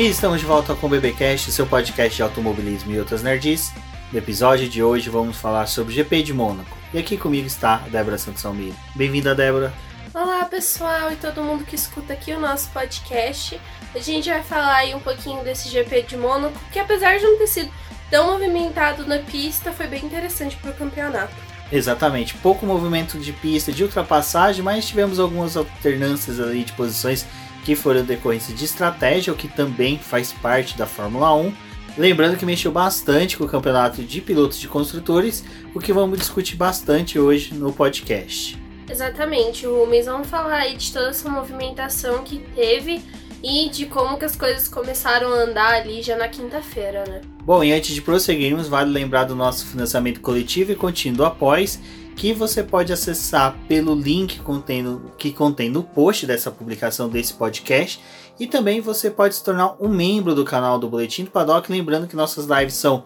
E estamos de volta com o BBcast, seu podcast de automobilismo e outras nerds. No episódio de hoje vamos falar sobre o GP de Mônaco. E aqui comigo está a Débora Santos Almeida. Bem-vinda, Débora. Olá, pessoal e todo mundo que escuta aqui o nosso podcast. A gente vai falar aí um pouquinho desse GP de Mônaco, que apesar de não ter sido tão movimentado na pista, foi bem interessante para o campeonato. Exatamente, pouco movimento de pista, de ultrapassagem, mas tivemos algumas alternâncias ali de posições que foram decorrência de estratégia, o que também faz parte da Fórmula 1. Lembrando que mexeu bastante com o campeonato de pilotos de construtores, o que vamos discutir bastante hoje no podcast. Exatamente, Rubens, vamos falar aí de toda essa movimentação que teve e de como que as coisas começaram a andar ali já na quinta-feira, né? Bom, e antes de prosseguirmos, vale lembrar do nosso financiamento coletivo e contínuo após, que você pode acessar pelo link contendo, que contém no post dessa publicação desse podcast. E também você pode se tornar um membro do canal do Boletim do Paddock, lembrando que nossas lives são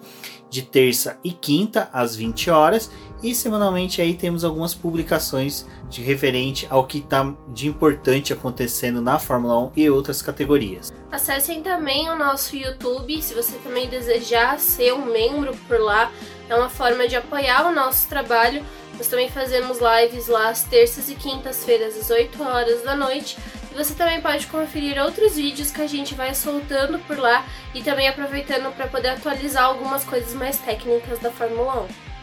de terça e quinta às 20 horas e semanalmente aí temos algumas publicações de referente ao que está de importante acontecendo na Fórmula 1 e outras categorias. Acessem também o nosso YouTube, se você também desejar ser um membro por lá, é uma forma de apoiar o nosso trabalho. Nós também fazemos lives lá às terças e quintas-feiras às 8 horas da noite. E você também pode conferir outros vídeos que a gente vai soltando por lá e também aproveitando para poder atualizar algumas coisas mais técnicas da Fórmula 1.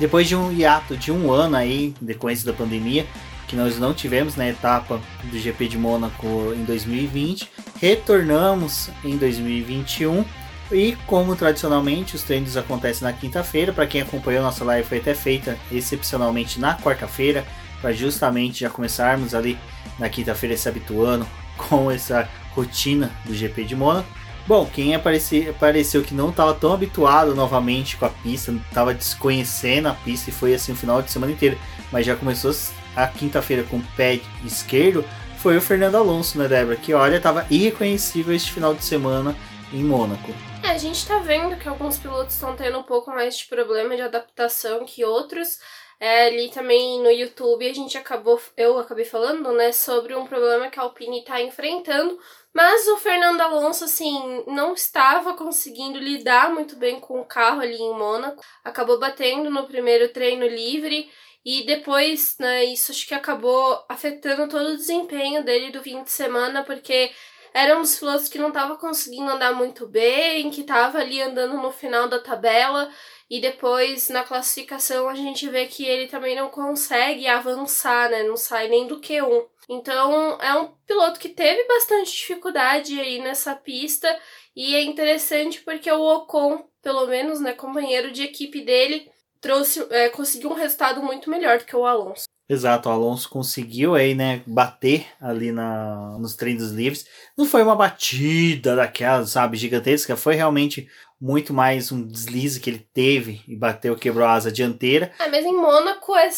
Depois de um hiato de um ano aí, decorrência da pandemia, que nós não tivemos na etapa do GP de Mônaco em 2020, retornamos em 2021 e como tradicionalmente os treinos acontecem na quinta-feira, para quem acompanhou nossa live foi até feita excepcionalmente na quarta-feira, para justamente já começarmos ali na quinta-feira se habituando com essa rotina do GP de Mônaco. Bom, quem apareceu, apareceu que não estava tão habituado novamente com a pista, estava desconhecendo a pista e foi assim o final de semana inteiro, mas já começou a quinta-feira com o pé esquerdo, foi o Fernando Alonso, né, Débora? Que olha, estava irreconhecível este final de semana em Mônaco. É, a gente está vendo que alguns pilotos estão tendo um pouco mais de problema de adaptação que outros. É, ali também no YouTube a gente acabou, eu acabei falando, né, sobre um problema que a Alpine está enfrentando, mas o Fernando Alonso, assim, não estava conseguindo lidar muito bem com o carro ali em Mônaco, acabou batendo no primeiro treino livre e depois, né, isso acho que acabou afetando todo o desempenho dele do fim de semana, porque era um dos pilotos que não estava conseguindo andar muito bem, que estava ali andando no final da tabela e depois na classificação a gente vê que ele também não consegue avançar, né? Não sai nem do Q1. Então é um piloto que teve bastante dificuldade aí nessa pista e é interessante porque o Ocon, pelo menos, né, companheiro de equipe dele, trouxe, é, conseguiu um resultado muito melhor do que o Alonso. Exato, o Alonso conseguiu aí, né, bater ali na, nos treinos livres. Não foi uma batida daquelas, sabe, gigantesca, foi realmente muito mais um deslize que ele teve e bateu, quebrou a asa dianteira. É, mas em Mônaco é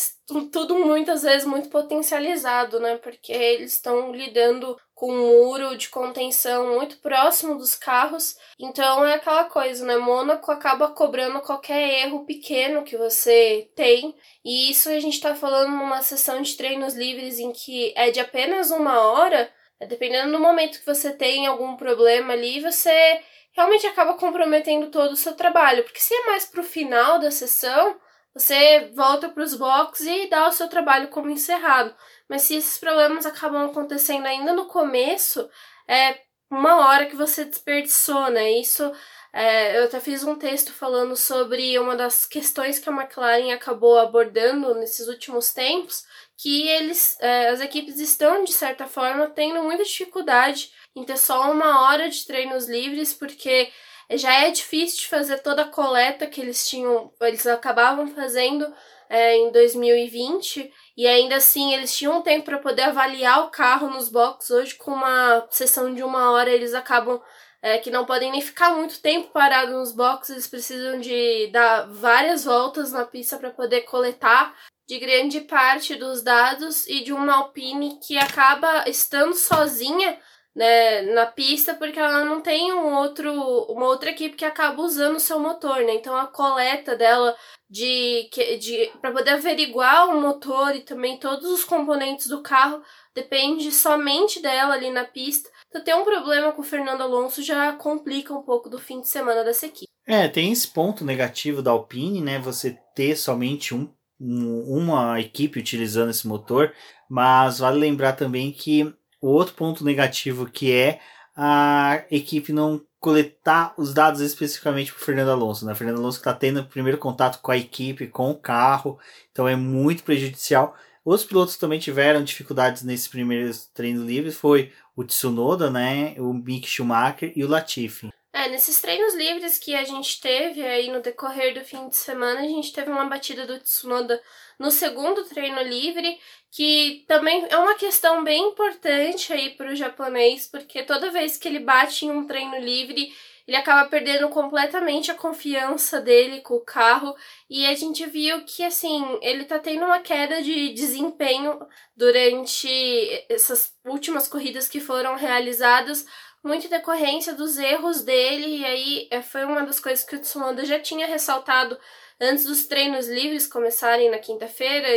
tudo muitas vezes muito potencializado, né? Porque eles estão lidando com um muro de contenção muito próximo dos carros. Então é aquela coisa, né? Mônaco acaba cobrando qualquer erro pequeno que você tem. E isso a gente tá falando numa sessão de treinos livres em que é de apenas uma hora. Dependendo do momento que você tem algum problema ali, você realmente acaba comprometendo todo o seu trabalho. Porque se é mais pro final da sessão, você volta para os boxes e dá o seu trabalho como encerrado. Mas se esses problemas acabam acontecendo ainda no começo, é uma hora que você desperdiçou, né? Isso é, eu até fiz um texto falando sobre uma das questões que a McLaren acabou abordando nesses últimos tempos, que eles, é, as equipes estão de certa forma tendo muita dificuldade em ter só uma hora de treinos livres, porque já é difícil de fazer toda a coleta que eles tinham, eles acabavam fazendo é, em 2020 e ainda assim eles tinham tempo para poder avaliar o carro nos boxes. Hoje, com uma sessão de uma hora, eles acabam é, que não podem nem ficar muito tempo parados nos boxes, eles precisam de dar várias voltas na pista para poder coletar de grande parte dos dados e de uma Alpine que acaba estando sozinha né, na pista porque ela não tem um outro, uma outra equipe que acaba usando o seu motor, né? Então a coleta dela de, de para poder averiguar o motor e também todos os componentes do carro depende somente dela ali na pista. Então ter um problema com o Fernando Alonso já complica um pouco do fim de semana dessa equipe. É, tem esse ponto negativo da Alpine, né? Você ter somente um, um uma equipe utilizando esse motor, mas vale lembrar também que o outro ponto negativo que é a equipe não coletar os dados especificamente para Fernando Alonso. Né? Fernando Alonso está tendo o primeiro contato com a equipe, com o carro, então é muito prejudicial. Os pilotos também tiveram dificuldades nesses primeiros treinos livres, foi o Tsunoda, né, o Mick Schumacher e o Latifi. É, nesses treinos livres que a gente teve aí no decorrer do fim de semana, a gente teve uma batida do Tsunoda no segundo treino livre, que também é uma questão bem importante aí para o japonês, porque toda vez que ele bate em um treino livre, ele acaba perdendo completamente a confiança dele com o carro. E a gente viu que assim, ele tá tendo uma queda de desempenho durante essas últimas corridas que foram realizadas, muito decorrência dos erros dele, e aí é, foi uma das coisas que o Tsunoda já tinha ressaltado antes dos treinos livres começarem na quinta-feira,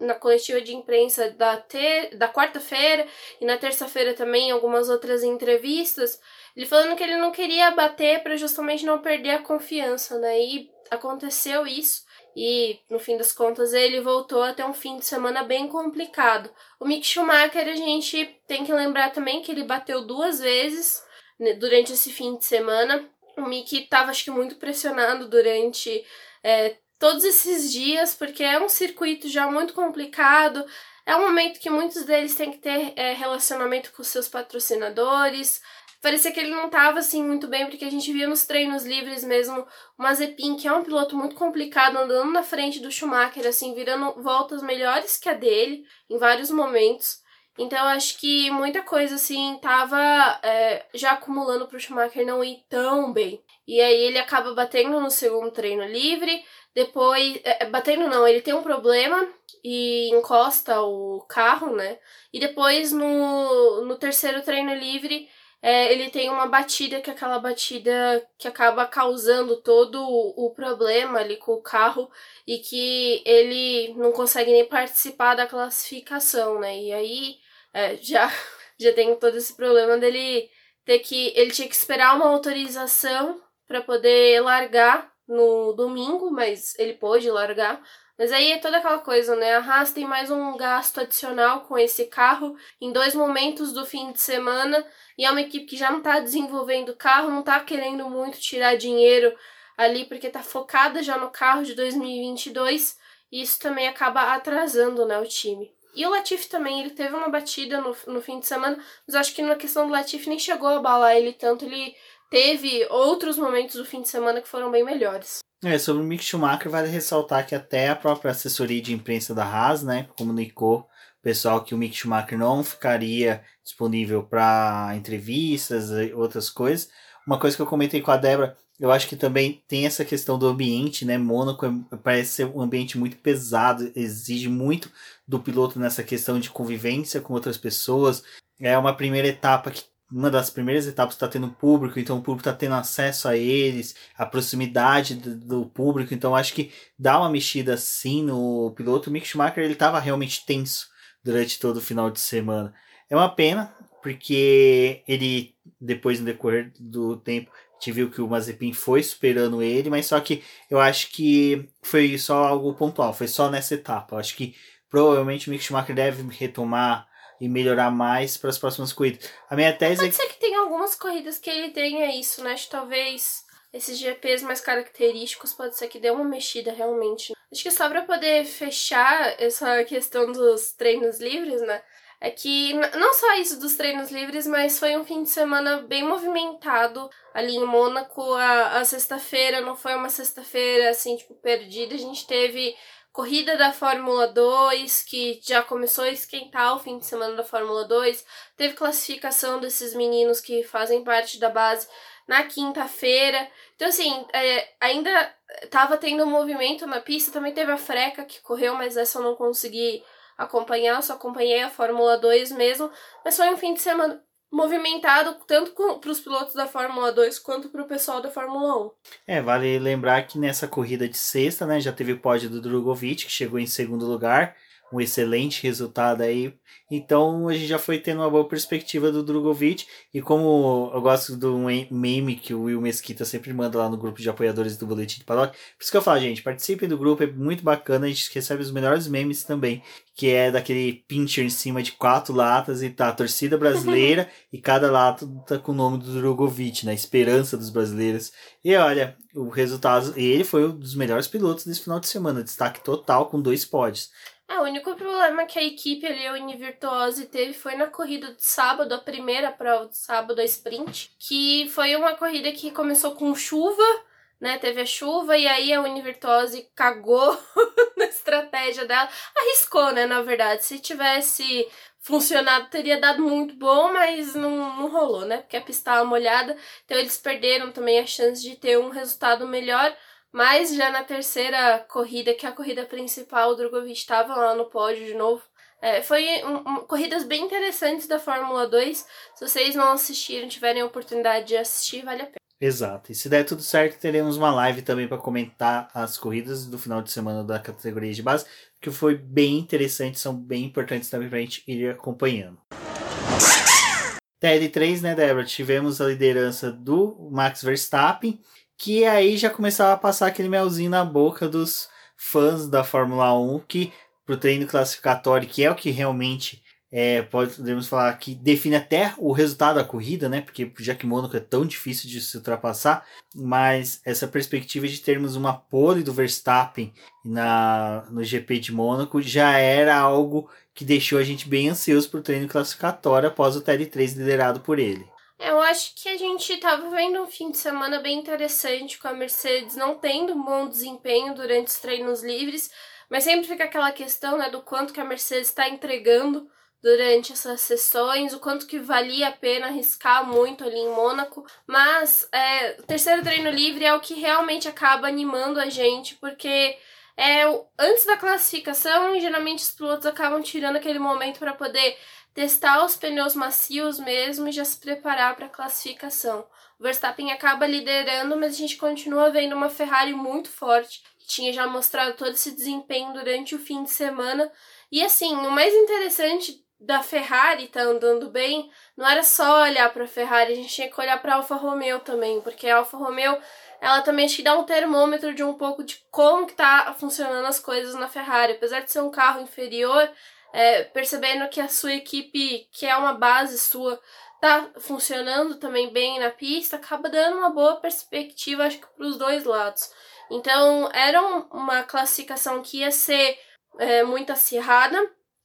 na coletiva de imprensa da, ter, da quarta-feira e na terça-feira também algumas outras entrevistas, ele falando que ele não queria bater para justamente não perder a confiança, né? E aconteceu isso. E no fim das contas ele voltou a ter um fim de semana bem complicado. O Mick Schumacher a gente tem que lembrar também que ele bateu duas vezes né, durante esse fim de semana. O Mick estava acho que muito pressionado durante é, todos esses dias porque é um circuito já muito complicado. É um momento que muitos deles têm que ter é, relacionamento com seus patrocinadores, parecia que ele não estava assim muito bem, porque a gente via nos treinos livres mesmo o Mazepin, que é um piloto muito complicado, andando na frente do Schumacher, assim, virando voltas melhores que a dele em vários momentos. Então eu acho que muita coisa assim tava é, já acumulando para o Schumacher não ir tão bem. E aí ele acaba batendo no segundo treino livre, depois. É, batendo não, ele tem um problema e encosta o carro, né? E depois no, no terceiro treino livre é, ele tem uma batida que é aquela batida que acaba causando todo o, problema ali com o carro e que ele não consegue nem participar da classificação, né? E aí é, já, já tem todo esse problema dele ter que. Ele tinha que esperar uma autorização para poder largar no domingo, mas ele pôde largar. Mas aí é toda aquela coisa, né? A Haas tem mais um gasto adicional com esse carro em dois momentos do fim de semana. E é uma equipe que já não está desenvolvendo carro, não está querendo muito tirar dinheiro ali, porque está focada já no carro de 2022. E isso também acaba atrasando né, o time. E o Latifi também, ele teve uma batida no, no fim de semana, mas acho que na questão do Latifi nem chegou a abalar ele tanto. Ele teve outros momentos do fim de semana que foram bem melhores. É, sobre o Mick Schumacher, vale ressaltar que até a própria assessoria de imprensa da Haas, né, comunicou o pessoal que o Mick Schumacher não ficaria disponível para entrevistas e outras coisas. Uma coisa que eu comentei com a Débora, eu acho que também tem essa questão do ambiente, né? Mônaco é, parece ser um ambiente muito pesado, exige muito do piloto nessa questão de convivência com outras pessoas. É uma primeira etapa que uma das primeiras etapas está tendo público, então o público está tendo acesso a eles, a proximidade do, do, público, então acho que dá uma mexida assim no piloto. O Mick Schumacher ele estava realmente tenso durante todo o final de semana. É uma pena, porque ele, depois no decorrer do tempo, gente viu que o Mazepin foi superando ele, mas só que eu acho que foi só algo pontual, foi só nessa etapa. Eu acho que provavelmente o Mick Schumacher deve retomar e melhorar mais para as próximas corridas. A minha tese Pode é que... ser que tem algumas corridas que ele tenha isso, né? Acho que talvez esses GPs mais característicos pode ser que dê uma mexida realmente. Acho que só para poder fechar essa questão dos treinos livres, né? É que não só isso dos treinos livres, mas foi um fim de semana bem movimentado ali em Mônaco. A, a sexta-feira não foi uma sexta-feira assim, tipo, perdida. A gente teve corrida da Fórmula 2, que já começou a esquentar o fim de semana da Fórmula 2. Teve classificação desses meninos que fazem parte da base na quinta-feira. Então, assim, é, ainda estava tendo um movimento na pista. Também teve a Freca que correu, mas essa eu não consegui acompanhar. Eu só acompanhei a Fórmula 2 mesmo. Mas foi um fim de semana movimentado tanto para os pilotos da Fórmula 2 quanto para o pessoal da Fórmula 1. É, vale lembrar que nessa corrida de sexta, né, já teve o pódio do Drogovic, que chegou em segundo lugar, um excelente resultado aí. Então a gente já foi tendo uma boa perspectiva do Drogovic. E como eu gosto do meme que o Will Mesquita sempre manda lá no grupo de apoiadores do Boletim de Paddock, por isso que eu falo, gente, participem do grupo, é muito bacana, a gente recebe os melhores memes também. Que é daquele pincher em cima de quatro latas e tá a torcida brasileira e cada lata tá com o nome do Drogovic, né? Esperança dos brasileiros. E olha, o resultado. Ele foi um dos melhores pilotos desse final de semana, destaque total com dois pódios. É, o único problema que a equipe ali, a Univirtuose, teve foi na corrida de sábado, a primeira prova de sábado, a sprint, que foi uma corrida que começou com chuva, né? Teve a chuva e aí a Univirtuose cagou na estratégia dela. Arriscou, né? Na verdade, se tivesse funcionado, teria dado muito bom, mas não, não rolou, né? Porque a pista estava molhada, então eles perderam também a chance de ter um resultado melhor. Mas já na terceira corrida, que é a corrida principal, o Drogovic estava lá no pódio de novo. É, foi um, um, corridas bem interessantes da Fórmula 2. Se vocês não assistiram, tiverem a oportunidade de assistir, vale a pena. Exato. E se der tudo certo, teremos uma live também para comentar as corridas do final de semana da categoria de base, que foi bem interessante, são bem importantes também para a gente ir acompanhando. TL3, né, Débora? Tivemos a liderança do Max Verstappen que aí já começava a passar aquele melzinho na boca dos fãs da Fórmula 1 que pro treino classificatório, que é o que realmente é, podemos falar que define até o resultado da corrida, né? Porque já que Mônaco é tão difícil de se ultrapassar, mas essa perspectiva de termos uma pole do Verstappen na, no GP de Mônaco já era algo que deixou a gente bem ansioso para o treino classificatório após o TL3 liderado por ele. Eu acho que a gente estava vendo um fim de semana bem interessante com a Mercedes não tendo um bom desempenho durante os treinos livres, mas sempre fica aquela questão né, do quanto que a Mercedes está entregando durante essas sessões, o quanto que valia a pena arriscar muito ali em Mônaco. Mas é, o terceiro treino livre é o que realmente acaba animando a gente, porque é antes da classificação, geralmente os pilotos acabam tirando aquele momento para poder testar os pneus macios mesmo e já se preparar para a classificação. O Verstappen acaba liderando, mas a gente continua vendo uma Ferrari muito forte, que tinha já mostrado todo esse desempenho durante o fim de semana. E assim, o mais interessante da Ferrari tá andando bem, não era só olhar para a Ferrari, a gente tinha que olhar para a Alfa Romeo também, porque a Alfa Romeo ela também acho que dá um termômetro de um pouco de como que tá funcionando as coisas na Ferrari. Apesar de ser um carro inferior, é, percebendo que a sua equipe, que é uma base sua, tá funcionando também bem na pista, acaba dando uma boa perspectiva, acho que para os dois lados. Então, era uma classificação que ia ser é, muito acirrada.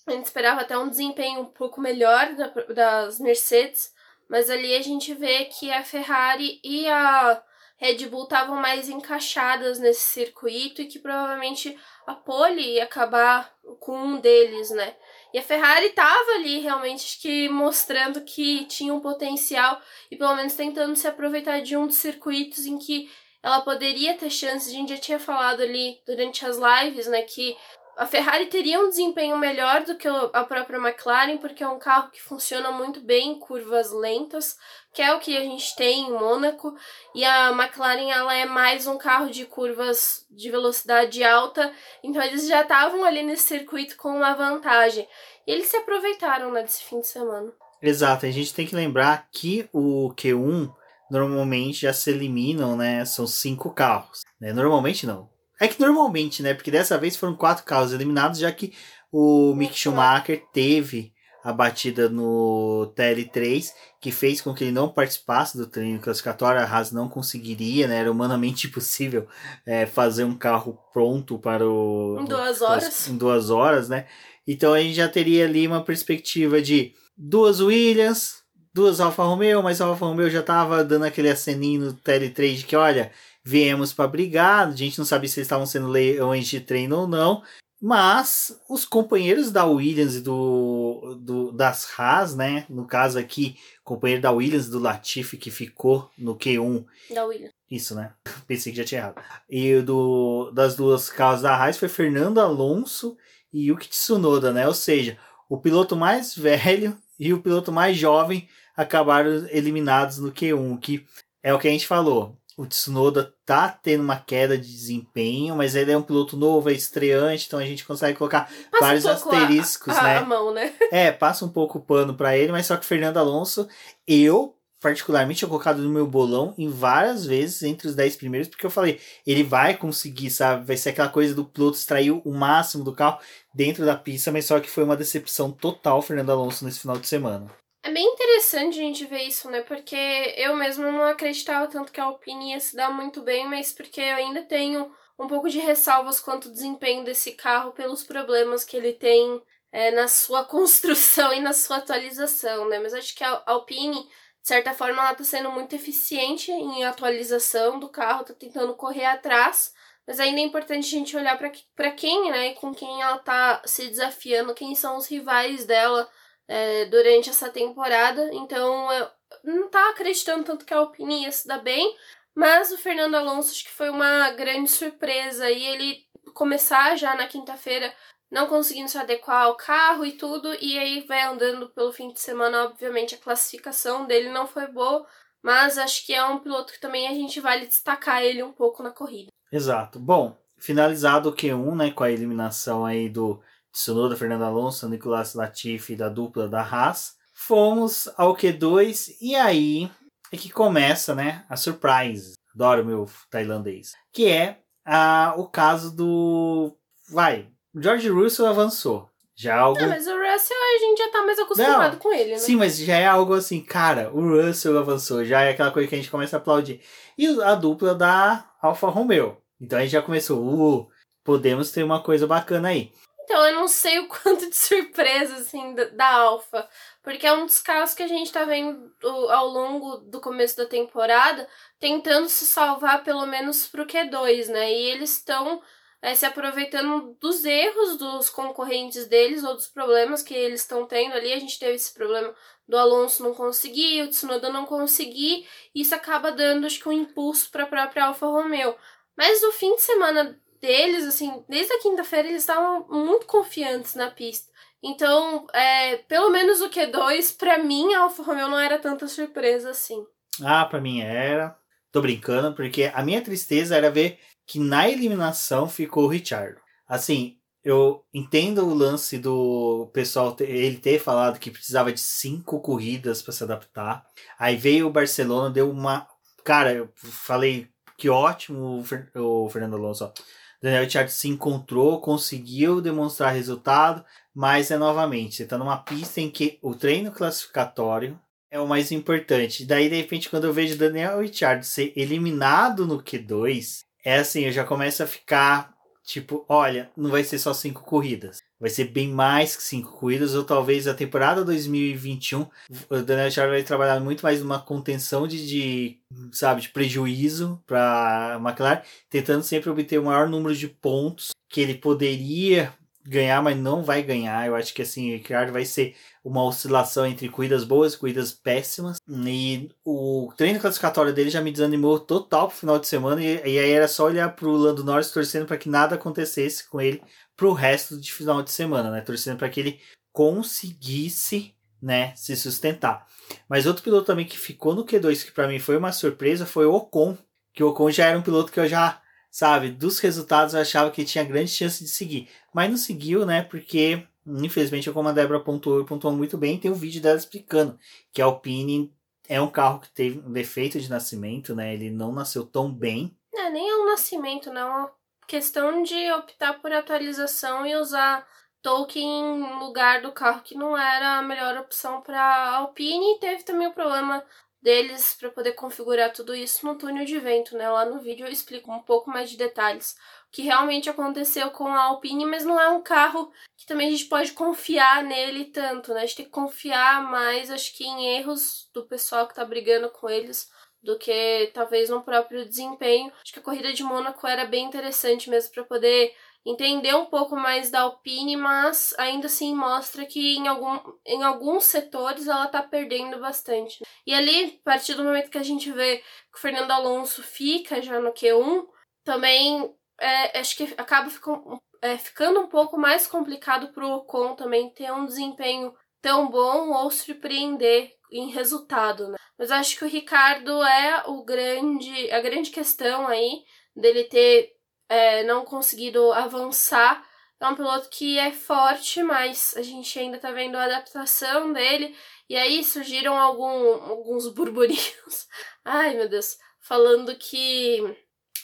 A gente esperava até um desempenho um pouco melhor da, das Mercedes, mas ali a gente vê que a Ferrari e a Red Bull estavam mais encaixadas nesse circuito e que provavelmente a pole ia acabar com um deles, né? E a Ferrari estava ali realmente que mostrando que tinha um potencial e pelo menos tentando se aproveitar de um dos circuitos em que ela poderia ter chances. A gente já tinha falado ali durante as lives, né, que a Ferrari teria um desempenho melhor do que a própria McLaren, porque é um carro que funciona muito bem em curvas lentas, que é o que a gente tem em Mônaco, e a McLaren ela é mais um carro de curvas de velocidade alta, então eles já estavam ali nesse circuito com uma vantagem. E eles se aproveitaram né, desse fim de semana. Exato, a gente tem que lembrar que o Q1 normalmente já se eliminam, né? São cinco carros. Né? Normalmente não é que normalmente, né? Porque dessa vez foram quatro carros eliminados, já que o Mick Schumacher teve a batida no TL3, que fez com que ele não participasse do treino classificatório. A Haas não conseguiria, né? Era humanamente impossível é, fazer um carro pronto para o. Em duas horas. Em duas horas, né? Então a gente já teria ali uma perspectiva de duas Williams, duas Alfa Romeo, mas a Alfa Romeo já estava dando aquele aceninho no TL3 de que, olha, viemos para brigar. A gente não sabia se eles estavam sendo leões de treino ou não. Mas os companheiros da Williams e do, do, das Haas, né? No caso aqui, companheiro da Williams do Latifi que ficou no Q1. Da Williams. Isso, né? Pensei que já tinha errado. E do, das duas carros da Haas foi Fernando Alonso e Yuki Tsunoda, né? Ou seja, o piloto mais velho e o piloto mais jovem acabaram eliminados no Q1, que é o que a gente falou. O Tsunoda tá tendo uma queda de desempenho, mas ele é um piloto novo, é estreante, então a gente consegue colocar passa vários um asteriscos, a, né? A mão, né? É, passa um pouco o pano para ele, mas só que o Fernando Alonso, eu particularmente tinha colocado no meu bolão em várias vezes entre os 10 primeiros, porque eu falei, ele vai conseguir, sabe? Vai ser aquela coisa do piloto extrair o máximo do carro dentro da pista, mas só que foi uma decepção total o Fernando Alonso nesse final de semana. É bem interessante a gente ver isso, né? Porque eu mesmo não acreditava tanto que a Alpine ia se dar muito bem, mas porque eu ainda tenho um pouco de ressalvas quanto ao desempenho desse carro pelos problemas que ele tem é, na sua construção e na sua atualização, né? Mas acho que a Alpine de certa forma, ela está sendo muito eficiente em atualização do carro, está tentando correr atrás, mas ainda é importante a gente olhar para quem, né, e com quem ela está se desafiando, quem são os rivais dela é, durante essa temporada. Então, eu não tá acreditando tanto que a Alpine ia se dar bem, mas o Fernando Alonso acho que foi uma grande surpresa e ele começar já na quinta-feira não conseguindo se adequar ao carro e tudo, e aí vai andando pelo fim de semana, obviamente a classificação dele não foi boa, mas acho que é um piloto que também a gente vale destacar ele um pouco na corrida. Exato. Bom, finalizado o Q1, né, com a eliminação aí do Tsunoda, Fernando Alonso, Nicolas Latifi da dupla da Haas, fomos ao Q2 e aí é que começa, né, a surprise. Adoro meu tailandês. Que é a, o caso do vai, George Russell avançou. Já é algo. É, mas o Russell a gente já tá mais acostumado Não, com ele, né? Sim, mas já é algo assim, cara, o Russell avançou, já é aquela coisa que a gente começa a aplaudir. E a dupla da Alfa Romeo. Então a gente já começou, uh, podemos ter uma coisa bacana aí. Então, eu não sei o quanto de surpresa, assim, da, Alfa. Porque é um dos carros que a gente tá vendo ao longo do começo da temporada, tentando se salvar pelo menos pro Q2, né? E eles estão é, se aproveitando dos erros dos concorrentes deles ou dos problemas que eles estão tendo ali. A gente teve esse problema do Alonso não conseguir, o Tsunoda não conseguir, isso acaba dando, acho que, um impulso para a própria Alfa Romeo. Mas no fim de semana deles, assim, desde a quinta-feira, eles estavam muito confiantes na pista. Então, é, pelo menos o Q2, para mim, a Alfa Romeo não era tanta surpresa assim. Ah, para mim era. Tô brincando, porque a minha tristeza era ver que na eliminação ficou o Richard. Assim, eu entendo o lance do pessoal ter, ele ter falado que precisava de cinco corridas para se adaptar. Aí veio o Barcelona, deu uma. Cara, eu falei que ótimo o, Fernando Alonso. Ó. Daniel Ricciardo se encontrou, conseguiu demonstrar resultado, mas é novamente, você está numa pista em que o treino classificatório é o mais importante. Daí, de repente, quando eu vejo Daniel Ricciardo ser eliminado no Q2, é assim, eu já começo a ficar tipo, olha, não vai ser só cinco corridas. Vai ser bem mais que cinco corridas, ou talvez a temporada 2021, o Daniel Charles vai trabalhar muito mais numa contenção de, de sabe, de prejuízo para a McLaren, tentando sempre obter o maior número de pontos que ele poderia ganhar, mas não vai ganhar. Eu acho que assim, o Ricardo vai ser uma oscilação entre corridas boas e corridas péssimas. E o treino classificatório dele já me desanimou total pro final de semana. E, e aí era só olhar pro Lando Norris torcendo para que nada acontecesse com ele pro resto de final de semana, né? Torcendo para que ele conseguisse, né, se sustentar. Mas outro piloto também que ficou no Q2 que para mim foi uma surpresa foi o Ocon, que o Ocon já era um piloto que eu já sabe, dos resultados eu achava que tinha grande chance de seguir. Mas não seguiu, né? Porque, infelizmente, como a Débora pontuou, pontuou muito bem, tem um vídeo dela explicando que a Alpine é um carro que teve um defeito de nascimento, né? Ele não nasceu tão bem. É, nem é um nascimento, não. É uma questão de optar por atualização e usar Tolkien no lugar do carro que não era a melhor opção para Alpine. E teve também o problema deles para poder configurar tudo isso no túnel de vento, né? Lá no vídeo eu explico um pouco mais de detalhes o que realmente aconteceu com a Alpine, mas não é um carro que também a gente pode confiar nele tanto, né? A gente tem que confiar mais, acho que em erros do pessoal que tá brigando com eles do que talvez no próprio desempenho. Acho que a corrida de Mônaco era bem interessante mesmo para poder entender um pouco mais da Alpine, mas ainda assim mostra que em, algum, em alguns setores ela está perdendo bastante. E ali, a partir do momento que a gente vê que o Fernando Alonso fica já no Q1, também é, acho que acaba ficando, é, ficando um pouco mais complicado para o Ocon também ter um desempenho tão bom ou surpreender em resultado, né? Mas acho que o Ricardo é o grande, a grande questão aí dele ter é, não conseguido avançar. É um piloto que é forte, mas a gente ainda tá vendo a adaptação dele. E aí surgiram algum, alguns burburinhos. Ai, meu Deus. Falando que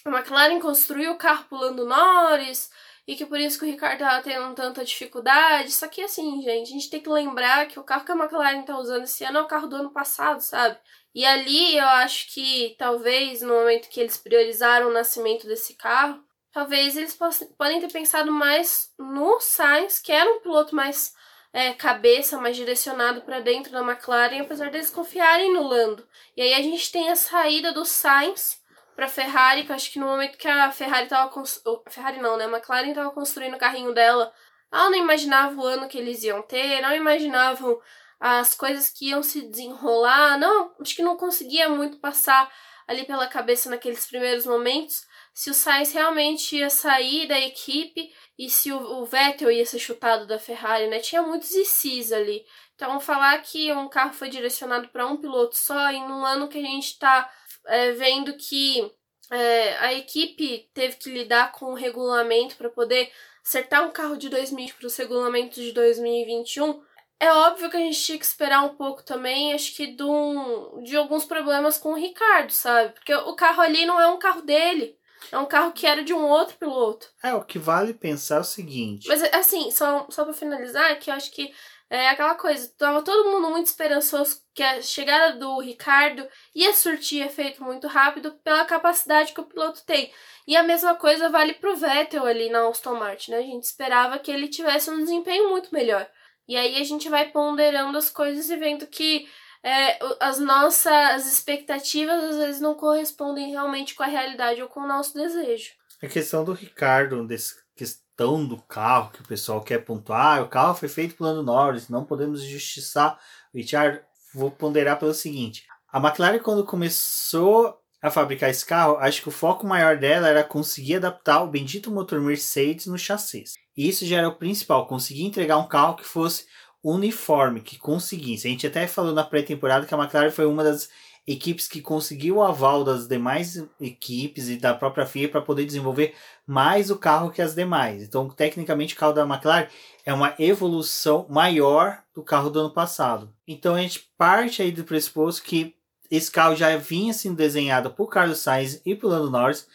a McLaren construiu o carro pulando Norris e que por isso que o Ricardo tava tendo tanta dificuldade. Só que assim, gente, a gente tem que lembrar que o carro que a McLaren tá usando esse ano é o carro do ano passado, sabe? E ali eu acho que talvez no momento que eles priorizaram o nascimento desse carro, talvez eles podem ter pensado mais no Sainz, que era um piloto mais é, cabeça, mais direcionado para dentro da McLaren, apesar deles confiarem no Lando. E aí a gente tem a saída do Sainz para Ferrari, que eu acho que no momento que a Ferrari tava construindo. Ferrari não, né? A McLaren tava construindo o carrinho dela. Ela não imaginava o ano que eles iam ter, não imaginavam as coisas que iam se desenrolar. Não, acho que não conseguia muito passar ali pela cabeça naqueles primeiros momentos se o Sainz realmente ia sair da equipe e se o, Vettel ia ser chutado da Ferrari, né? Tinha muitos ICs ali. Então, falar que um carro foi direcionado para um piloto só e num ano que a gente está é, vendo que é, a equipe teve que lidar com o regulamento para poder acertar um carro de 2020 para os regulamentos de 2021. É óbvio que a gente tinha que esperar um pouco também, acho que de, um, de alguns problemas com o Ricardo, sabe? Porque o carro ali não é um carro dele. É um carro que era de um outro piloto. É, o que vale pensar é o seguinte. Mas, assim, só, só pra finalizar, que eu acho que é aquela coisa, tava todo mundo muito esperançoso que a chegada do Ricardo ia surtir efeito muito rápido pela capacidade que o piloto tem. E a mesma coisa vale pro Vettel ali na Aston Martin, né? A gente esperava que ele tivesse um desempenho muito melhor. E aí a gente vai ponderando as coisas e vendo que é, as nossas expectativas às vezes não correspondem realmente com a realidade ou com o nosso desejo. A questão do Ricardo, desse questão do carro que o pessoal quer pontuar, o carro foi feito pelo Lando Norris, não podemos injustiçar o Richard. Vou ponderar pelo seguinte: a McLaren, quando começou a fabricar esse carro, acho que o foco maior dela era conseguir adaptar o bendito motor Mercedes no chassi. E isso já era o principal, conseguir entregar um carro que fosse uniforme, que conseguisse. A gente até falou na pré-temporada que a McLaren foi uma das equipes que conseguiu o aval das demais equipes e da própria FIA para poder desenvolver mais o carro que as demais. Então, tecnicamente, o carro da McLaren é uma evolução maior do carro do ano passado. Então, a gente parte aí do pressuposto que esse carro já vinha sendo desenhado por Carlos Sainz e por Lando Norris.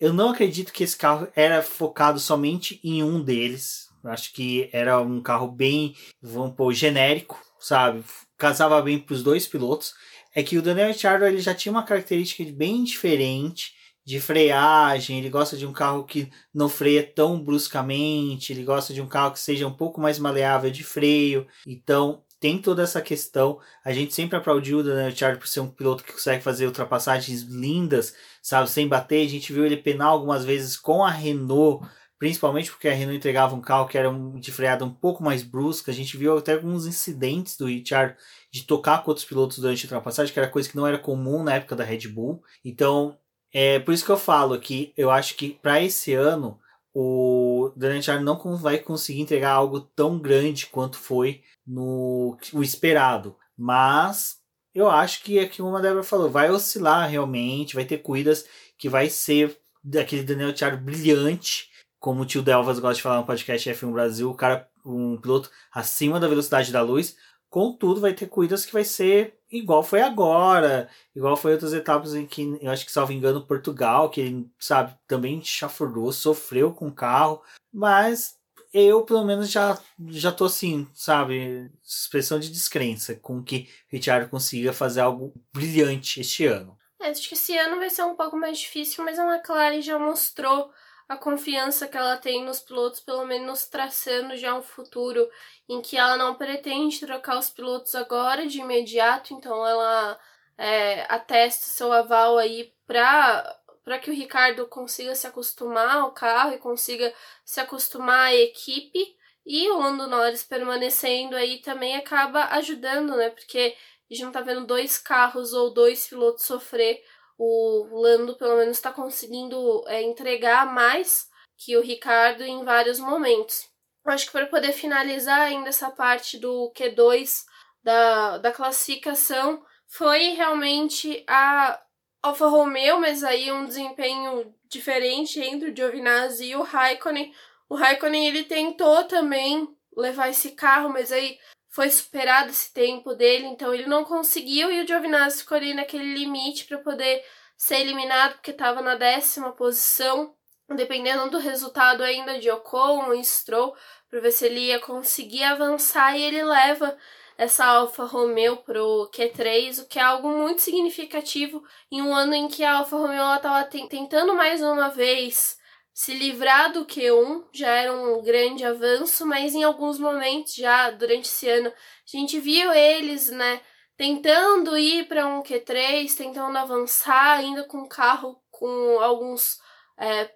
Eu não acredito que esse carro era focado somente em um deles. Acho que era um carro bem, vamos pôr, genérico, sabe? Casava bem para os dois pilotos é que o Daniel Ricciardo ele já tinha uma característica bem diferente de freagem, ele gosta de um carro que não freia tão bruscamente, ele gosta de um carro que seja um pouco mais maleável de freio. Então, tem toda essa questão. A gente sempre aplaudiu o Daniel Ricciardo por ser um piloto que consegue fazer ultrapassagens lindas, sabe, sem bater. A gente viu ele penar algumas vezes com a Renault, principalmente porque a Renault entregava um carro que era de freada um pouco mais brusca. A gente viu até alguns incidentes do Ricciardo de tocar com outros pilotos durante a ultrapassagem, que era coisa que não era comum na época da Red Bull. Então, é por isso que eu falo que eu acho que para esse ano o Daniel Ricciardo não vai conseguir entregar algo tão grande quanto foi no o esperado. Mas eu acho que é que como a Débora falou, vai oscilar realmente, vai ter corridas que vai ser daquele Daniel Ricciardo brilhante, como o tio Delvas gosta de falar no podcast F1 Brasil, o cara, um piloto acima da velocidade da luz, Contudo, vai ter corridas que vai ser igual foi agora, igual foi outras etapas em que eu acho que, salvo engano, Portugal, que sabe, também chafurdou, sofreu com o carro, mas eu, pelo menos, já, já tô assim, sabe, expressão de descrença com que Richard consiga fazer algo brilhante este ano. É, acho que esse ano vai ser um pouco mais difícil, mas a McLaren já mostrou a confiança que ela tem nos pilotos, pelo menos traçando já um futuro em que ela não pretende trocar os pilotos agora de imediato, então ela é, atesta seu aval aí para para que o Ricardo consiga se acostumar ao carro e consiga se acostumar à equipe e o Lando Norris permanecendo aí também acaba ajudando, né? Porque a gente não tá vendo dois carros ou dois pilotos sofrer o Lando pelo menos está conseguindo é, entregar mais que o Ricardo em vários momentos. acho que para poder finalizar ainda essa parte do Q2 da, da classificação, foi realmente a Alfa Romeo, mas aí um desempenho diferente entre o Giovinazzi e o Raikkonen. O Raikkonen ele tentou também levar esse carro, mas aí foi superado esse tempo dele, então ele não conseguiu e o Giovinazzi ficou ali naquele limite para poder ser eliminado porque estava na décima posição, dependendo do resultado ainda de Ocon e Stroll, para ver se ele ia conseguir avançar e ele leva essa Alfa Romeo pro Q3, o que é algo muito significativo em um ano em que a Alfa Romeo estava tentando mais uma vez se livrar do Q1, já era um grande avanço, mas em alguns momentos já durante esse ano a gente viu eles, né, tentando ir para um Q3, tentando avançar ainda com o carro com alguns é,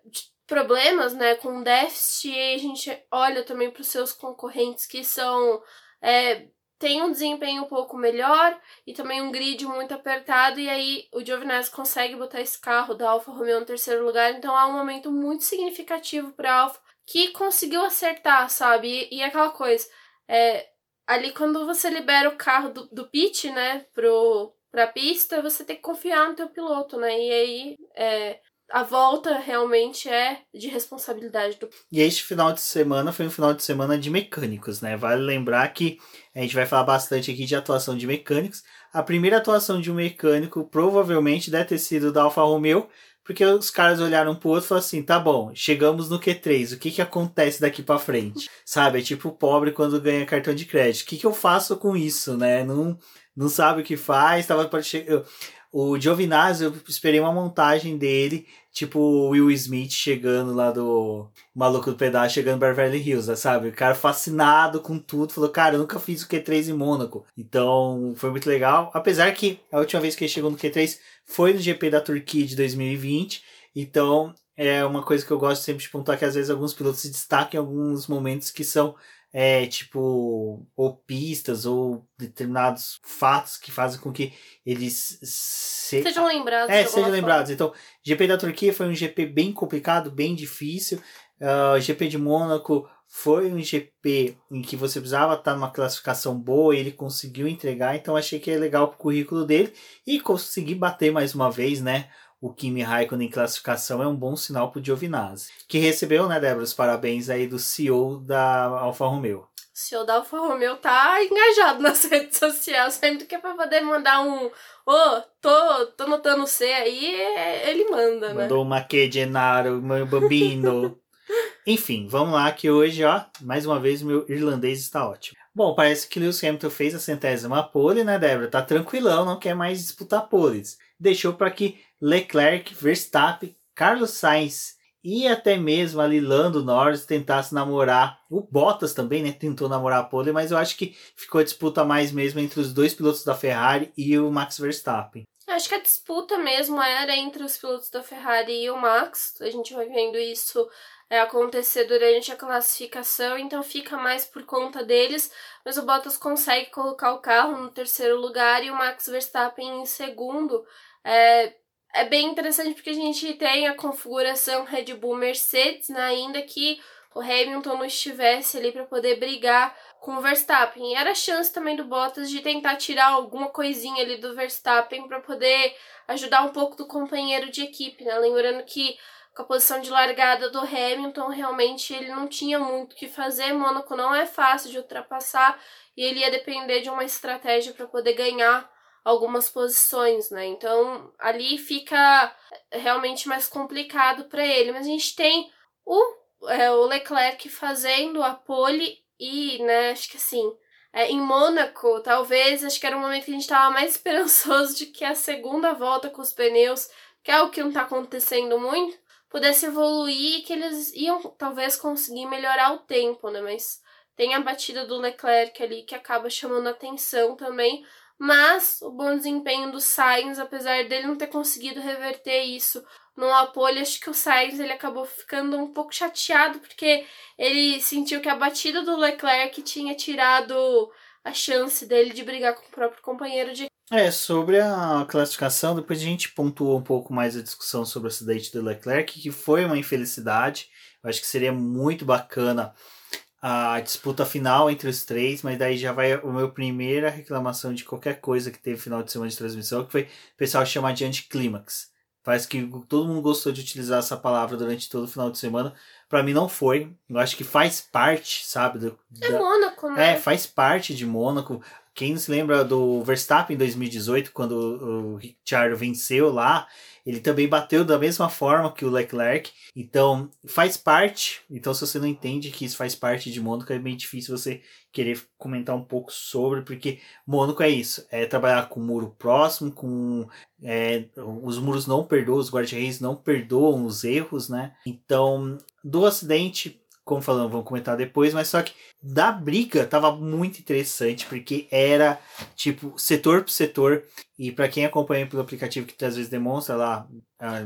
problemas, né, com déficit, e a gente olha também para os seus concorrentes que são é, tem um desempenho um pouco melhor e também um grid muito apertado, e aí o Giovinazzi consegue botar esse carro da Alfa Romeo no terceiro lugar, então é um momento muito significativo para a Alfa que conseguiu acertar, sabe? E, e aquela coisa, é, ali quando você libera o carro do, do pit, né, pro, pra pista, você tem que confiar no teu piloto, né? E aí é, a volta realmente é de responsabilidade do. E este final de semana foi um final de semana de mecânicos, né? Vale lembrar que a gente vai falar bastante aqui de atuação de mecânicos. A primeira atuação de um mecânico provavelmente deve ter sido da Alfa Romeo, porque os caras olharam pro outro e falaram assim: tá bom, chegamos no Q3, o que que acontece daqui para frente? Sabe? É tipo o pobre quando ganha cartão de crédito. O que que eu faço com isso, né? Não, não sabe o que faz, tava para chegar. O Giovinazzi, eu esperei uma montagem dele, tipo o Will Smith chegando lá do Maluco do Pedaço, chegando em Beverly Hills, sabe? O cara fascinado com tudo, falou, cara, eu nunca fiz o Q3 em Mônaco. Então, foi muito legal. Apesar que a última vez que ele chegou no Q3 foi no GP da Turquia de 2020. Então, é uma coisa que eu gosto sempre de pontuar que às vezes alguns pilotos se destacam em alguns momentos que são é, tipo, ou pistas, ou determinados fatos que fazem com que eles se... sejam lembrados. É, sejam lembrados. Então, GP da Turquia foi um GP bem complicado, bem difícil. Uh, ah, GP de Mônaco foi um GP em que você precisava estar numa classificação boa e ele conseguiu entregar, então achei que é legal o currículo dele e conseguir bater mais uma vez, né? O Kimi Raikkonen em classificação é um bom sinal para o Giovinazzi, que recebeu, né, Débora, os parabéns aí do CEO da Alfa Romeo. O CEO da Alfa Romeo tá engajado nas redes sociais, sempre que é para poder mandar um ô, oh, tô, tô notando C aí, ele manda, né? Mandou uma que Genaro, meu bambino. Enfim, vamos lá que hoje, ó, mais uma vez meu irlandês está ótimo. Bom, parece que Lewis Hamilton fez a centésima pole, né, Débora? Tá tranquilão, não quer mais disputar poles. Deixou para que Leclerc, Verstappen, Carlos Sainz e até mesmo ali Lando Norris tentasse namorar. O Bottas também, né? Tentou namorar a pole, mas eu acho que ficou a disputa mais mesmo entre os dois pilotos da Ferrari e o Max Verstappen. Acho que a disputa mesmo era entre os pilotos da Ferrari e o Max. A gente vai vendo isso é, acontecer durante a classificação, então fica mais por conta deles. Mas o Bottas consegue colocar o carro no terceiro lugar e o Max Verstappen em segundo. É, é bem interessante porque a gente tem a configuração Red Bull Mercedes, né, ainda que o Hamilton não estivesse ali para poder brigar com o Verstappen. E era a chance também do Bottas de tentar tirar alguma coisinha ali do Verstappen para poder ajudar um pouco do companheiro de equipe, né? Lembrando que com a posição de largada do Hamilton, realmente ele não tinha muito o que fazer. Mônaco não é fácil de ultrapassar e ele ia depender de uma estratégia para poder ganhar algumas posições, né? Então ali fica realmente mais complicado para ele. Mas a gente tem o, é, o Leclerc fazendo a pole e, né, acho que assim, é, em Mônaco, talvez, acho que era o momento que a gente estava mais esperançoso de que a segunda volta com os pneus, que é o que não está acontecendo muito, pudesse evoluir e que eles iam talvez conseguir melhorar o tempo, né? Mas tem a batida do Leclerc ali que acaba chamando atenção também, mas o bom desempenho do Sainz, apesar dele não ter conseguido reverter isso no apoio, acho que o Sainz ele acabou ficando um pouco chateado porque ele sentiu que a batida do Leclerc tinha tirado a chance dele de brigar com o próprio companheiro de é, sobre a classificação, depois a gente pontuou um pouco mais a discussão sobre o acidente do Leclerc, que foi uma infelicidade. Eu acho que seria muito bacana a disputa final entre os três, mas daí já vai a minha primeira reclamação de qualquer coisa que teve final de semana de transmissão, que foi o pessoal chamar de anticlímax. Parece que todo mundo gostou de utilizar essa palavra durante todo o final de semana. Para mim não foi. Eu acho que faz parte, sabe? Do, é da... Mônaco, né? É, faz parte de Mônaco. Quem se lembra do Verstappen em 2018, quando o Richard venceu lá, ele também bateu da mesma forma que o Leclerc. Então, faz parte. Então, se você não entende que isso faz parte de Mônaco, é bem difícil você querer comentar um pouco sobre, porque Mônaco é isso: é trabalhar com muro próximo, com. É, os muros não perdoam, os guarda-reis não perdoam os erros, né? Então, do acidente como falando, vamos comentar depois, mas só que da briga tava muito interessante, porque era tipo setor por setor, e para quem acompanha pelo aplicativo que às vezes demonstra lá, ah,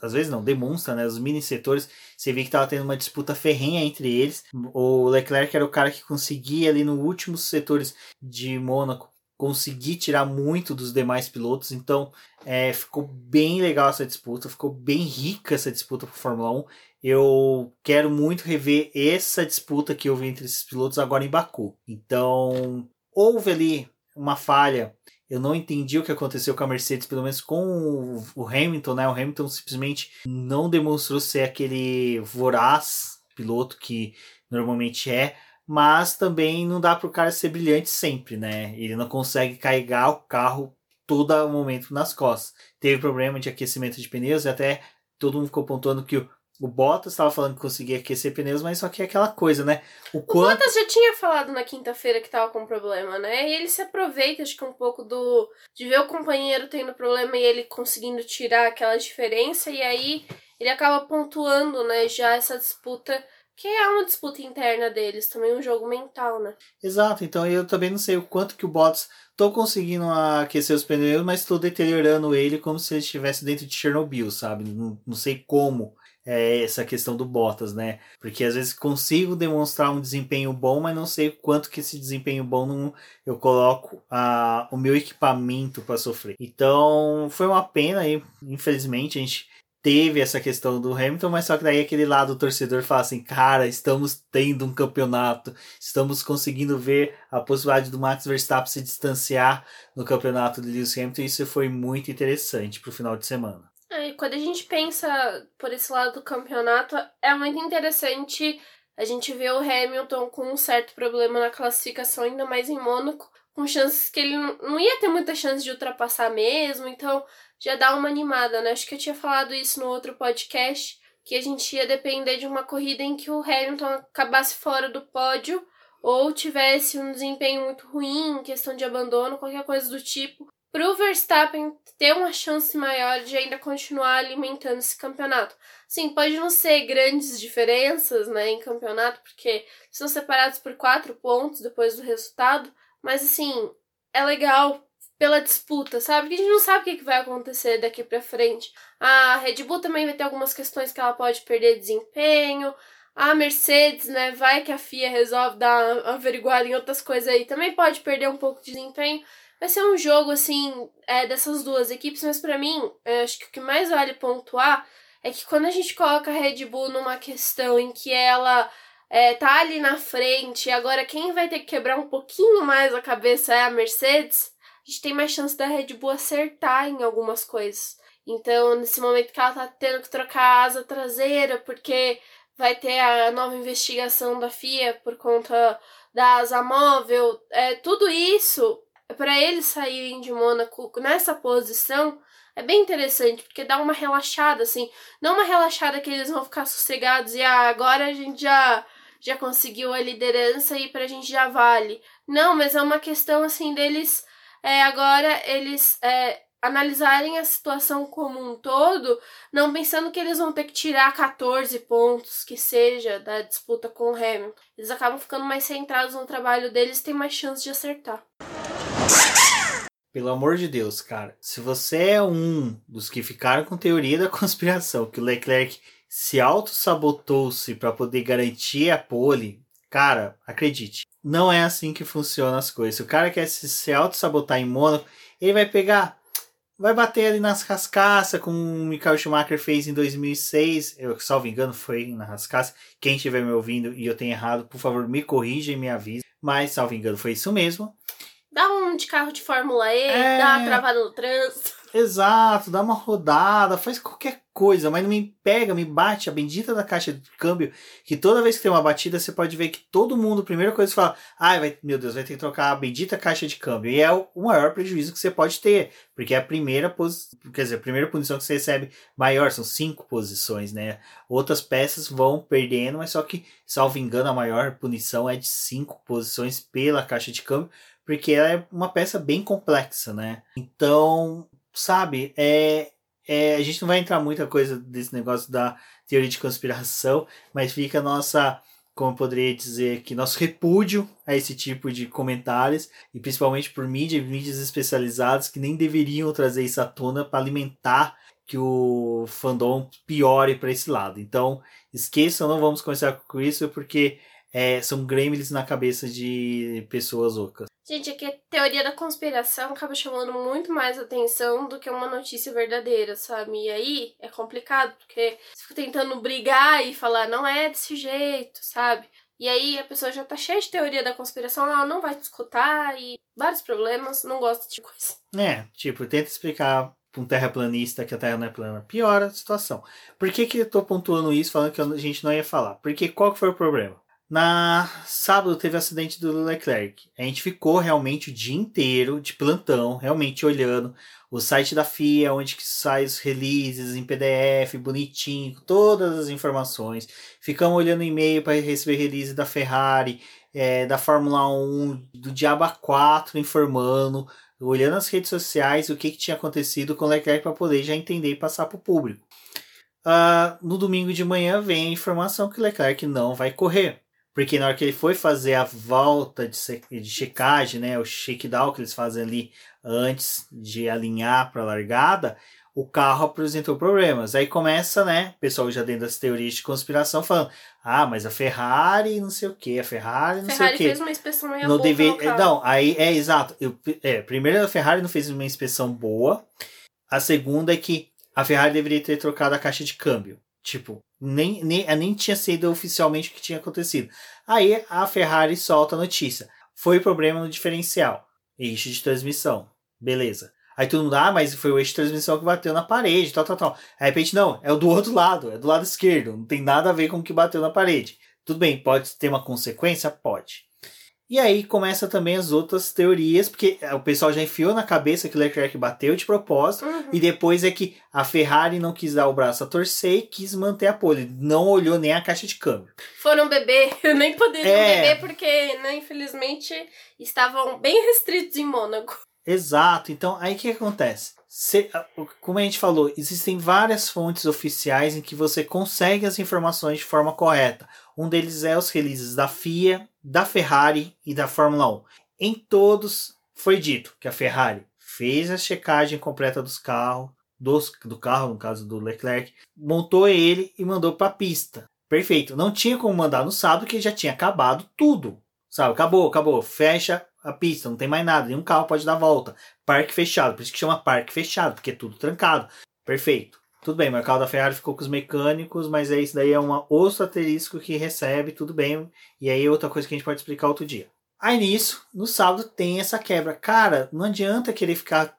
às vezes não, demonstra, né, os mini setores, você vê que tava tendo uma disputa ferrenha entre eles. O Leclerc era o cara que conseguia ali no últimos setores de Mônaco conseguir tirar muito dos demais pilotos, então é, ficou bem legal essa disputa, ficou bem rica essa disputa para Fórmula 1. Eu quero muito rever essa disputa que houve entre esses pilotos agora em Baku. Então, houve ali uma falha. Eu não entendi o que aconteceu com a Mercedes, pelo menos com o Hamilton, né? O Hamilton simplesmente não demonstrou ser aquele voraz piloto que normalmente é, mas também não dá para o cara ser brilhante sempre, né? Ele não consegue carregar o carro todo momento nas costas. Teve problema de aquecimento de pneus e até todo mundo ficou pontuando que o o Bottas estava falando que conseguia aquecer pneus, mas só que é aquela coisa, né? O, o quanto... Bottas já tinha falado na quinta-feira que estava com problema, né? E ele se aproveita, acho que um pouco do. de ver o companheiro tendo problema e ele conseguindo tirar aquela diferença, e aí ele acaba pontuando, né, já essa disputa. Que é uma disputa interna deles, também um jogo mental, né? Exato, então eu também não sei o quanto que o Bottas tô conseguindo aquecer os pneus, mas estou deteriorando ele como se ele estivesse dentro de Chernobyl, sabe? Não, não sei como é essa questão do Bottas, né? Porque às vezes consigo demonstrar um desempenho bom, mas não sei quanto que esse desempenho bom não, eu coloco a, o meu equipamento para sofrer. Então foi uma pena aí, infelizmente a gente teve essa questão do Hamilton, mas só que daí aquele lado do torcedor fala assim, cara, estamos tendo um campeonato, estamos conseguindo ver a possibilidade do Max Verstappen se distanciar no campeonato de Lewis Hamilton, e isso foi muito interessante para o final de semana. É, quando a gente pensa por esse lado do campeonato, é muito interessante a gente ver o Hamilton com um certo problema na classificação, ainda mais em Mônaco, com chances que ele não ia ter muita chance de ultrapassar mesmo, então já dá uma animada, né? Acho que eu tinha falado isso no outro podcast, que a gente ia depender de uma corrida em que o Hamilton acabasse fora do pódio ou tivesse um desempenho muito ruim, questão de abandono, qualquer coisa do tipo, para o Verstappen ter uma chance maior de ainda continuar alimentando esse campeonato. Sim, pode não ser grandes diferenças né, em campeonato, porque são separados por quatro pontos depois do resultado, mas assim, é legal pela disputa, sabe? Porque a gente não sabe o que vai acontecer daqui para frente. A Red Bull também vai ter algumas questões que ela pode perder desempenho. A Mercedes, né, vai que a FIA resolve dar averiguar em outras coisas aí, também pode perder um pouco de desempenho. Vai ser um jogo, assim, é, dessas duas equipes, mas para mim, acho que o que mais vale pontuar é que quando a gente coloca a Red Bull numa questão em que ela é, tá ali na frente, e agora quem vai ter que quebrar um pouquinho mais a cabeça é a Mercedes, a gente tem mais chance da Red Bull acertar em algumas coisas. Então, nesse momento que ela tá tendo que trocar a asa traseira, porque vai ter a nova investigação da FIA por conta da asa móvel, é, tudo isso para eles saírem de Mônaco nessa posição é bem interessante, porque dá uma relaxada, assim. Não uma relaxada que eles vão ficar sossegados e ah, agora a gente já, já conseguiu a liderança e pra gente já vale. Não, mas é uma questão, assim, deles. É, agora eles é, analisarem a situação como um todo, não pensando que eles vão ter que tirar 14 pontos, que seja, da disputa com o Hamilton. Eles acabam ficando mais centrados no trabalho deles e têm mais chance de acertar. Pelo amor de Deus, cara. Se você é um dos que ficaram com teoria da conspiração, que o Leclerc se auto-sabotou-se para poder garantir a pole, cara, acredite. Não é assim que funcionam as coisas. Se o cara quer se, se auto-sabotar em Mônaco, ele vai pegar vai bater ali nas rascaças, como o Michael Schumacher fez em 2006. Eu, salvo engano, foi na rascaça. Quem estiver me ouvindo e eu tenho errado, por favor, me corrija e me avise. Mas, salvo engano, foi isso mesmo. Dá um de carro de Fórmula E, é... dá uma travada no trânsito. Exato, dá uma rodada, faz qualquer coisa, mas não me pega, me bate a bendita da caixa de câmbio, que toda vez que tem uma batida você pode ver que todo mundo, a primeira coisa que fala, ai, vai, meu Deus, vai ter que trocar a bendita caixa de câmbio. E é o, maior prejuízo que você pode ter, porque é a primeira posição, quer dizer, a primeira posição que você recebe maior, são cinco posições, né? Outras peças vão perdendo, mas só que, salvo engano, a maior punição é de cinco posições pela caixa de câmbio, porque ela é uma peça bem complexa, né? Então, sabe, é, é, a gente não vai entrar muita coisa desse negócio da teoria de conspiração, mas fica a nossa, como eu poderia dizer que nosso repúdio a esse tipo de comentários, e principalmente por mídia, mídias especializadas que nem deveriam trazer isso à tona para alimentar que o fandom piore para esse lado. Então, esqueçam, não vamos começar com isso, porque é, são gremlins na cabeça de pessoas ocas. Gente, é que a teoria da conspiração acaba chamando muito mais atenção do que uma notícia verdadeira, sabe? E aí é complicado, porque você fica tentando brigar e falar, não é desse jeito, sabe? E aí a pessoa já tá cheia de teoria da conspiração, ela não vai te escutar e vários problemas, não gosta de coisa. É, tipo, tenta explicar pra um terraplanista que a Terra não é plana. Piora a situação. Por que, que eu tô pontuando isso, falando que a gente não ia falar? Porque qual que foi o problema? Na sábado teve o acidente do Leclerc. A gente ficou realmente o dia inteiro de plantão, realmente olhando o site da FIA, onde que sai os releases em PDF, bonitinho, todas as informações. Ficamos olhando e-mail para receber release da Ferrari, é, da Fórmula 1, do Diaba 4 informando, olhando as redes sociais o que, que tinha acontecido com o Leclerc para poder já entender e passar para o público. Uh, no domingo de manhã vem a informação que o Leclerc não vai correr. Porque na hora que ele foi fazer a volta de, de checagem, né, o shakedown que eles fazem ali antes de alinhar para a largada, o carro apresentou problemas. Aí começa, né, o pessoal já dentro das teorias de conspiração falando: "Ah, mas a Ferrari, não sei o que, a Ferrari, não Ferrari sei o que". fez uma inspeção meio não deve... Não, aí é exato. Eu, é, primeiro a Ferrari não fez uma inspeção boa. A segunda é que a Ferrari deveria ter trocado a caixa de câmbio. Tipo, nem, nem, nem tinha sido oficialmente o que tinha acontecido. Aí a Ferrari solta a notícia. Foi problema no diferencial. Eixo de transmissão. Beleza. Aí todo mundo, ah, mas foi o eixo de transmissão que bateu na parede, tal, tal, tal. Aí de repente, não, é o do outro lado, é do lado esquerdo. Não tem nada a ver com o que bateu na parede. Tudo bem, pode ter uma consequência? Pode. E aí começa também as outras teorias, porque o pessoal já enfiou na cabeça que o Leclerc bateu de propósito, uhum. e depois é que a Ferrari não quis dar o braço a torcer e quis manter a pole. Não olhou nem a caixa de câmbio. Foram beber, nem poderiam é... beber porque, né, infelizmente, estavam bem restritos em Mônaco. Exato. Então, aí o que acontece? Se, como a gente falou, existem várias fontes oficiais em que você consegue as informações de forma correta. Um deles é os releases da FIA, da Ferrari e da Fórmula 1. Em todos foi dito que a Ferrari fez a checagem completa dos carros, dos, do carro, no caso do Leclerc, montou ele e mandou para a pista. Perfeito. Não tinha como mandar no sábado que já tinha acabado tudo. Sabe, acabou, acabou. Fecha a pista, não tem mais nada. Nenhum carro pode dar volta. Parque fechado. Por isso que chama parque fechado, porque é tudo trancado. Perfeito. Tudo bem, mas o carro da Ferrari ficou com os mecânicos, mas é isso daí é um outro asterisco que recebe, tudo bem. E aí outra coisa que a gente pode explicar outro dia. Aí nisso, no sábado tem essa quebra. Cara, não adianta querer ficar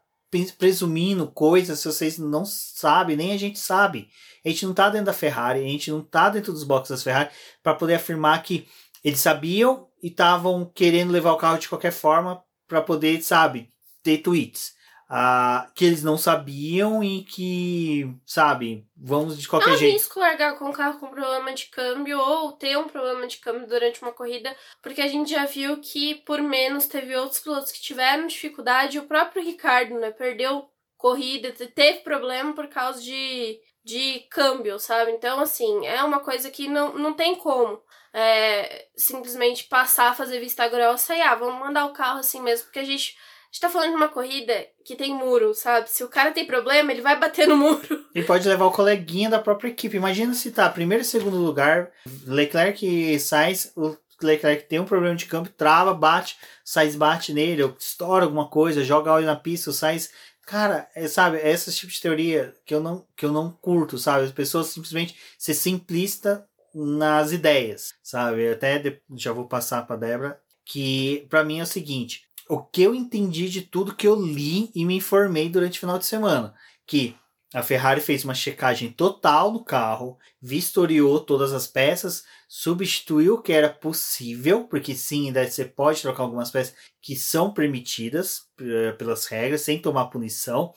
presumindo coisas se vocês não sabem, nem a gente sabe. A gente não tá dentro da Ferrari, a gente não tá dentro dos boxes das Ferrari para poder afirmar que eles sabiam e estavam querendo levar o carro de qualquer forma para poder, sabe, ter tweets ah, que eles não sabiam e que, sabe, vamos de qualquer não jeito. Não risco largar com um carro com problema de câmbio ou ter um problema de câmbio durante uma corrida, porque a gente já viu que por menos teve outros pilotos que tiveram dificuldade. O próprio Ricardo, né, perdeu corrida, teve problema por causa de, de câmbio, sabe? Então, assim, é uma coisa que não, não tem como. É, simplesmente passar a fazer vista grossa e ah, vamos mandar o carro assim mesmo, porque a gente gente tá falando de uma corrida que tem muro, sabe? Se o cara tem problema, ele vai bater no muro. Ele pode levar o coleguinha da própria equipe. Imagina se tá primeiro e segundo lugar, Leclerc e Sainz, o Leclerc tem um problema de campo, trava, bate, Sainz bate nele, ou estoura alguma coisa, joga óleo na pista, o Sainz Cara, é, sabe, é esse tipo de teoria que eu não, que eu não curto, sabe? As pessoas simplesmente ser simplista nas ideias, sabe? Até já vou passar para Débora que para mim é o seguinte, o que eu entendi de tudo que eu li e me informei durante o final de semana, que a Ferrari fez uma checagem total no carro, vistoriou todas as peças, substituiu o que era possível, porque sim, você pode trocar algumas peças que são permitidas eh, pelas regras, sem tomar punição,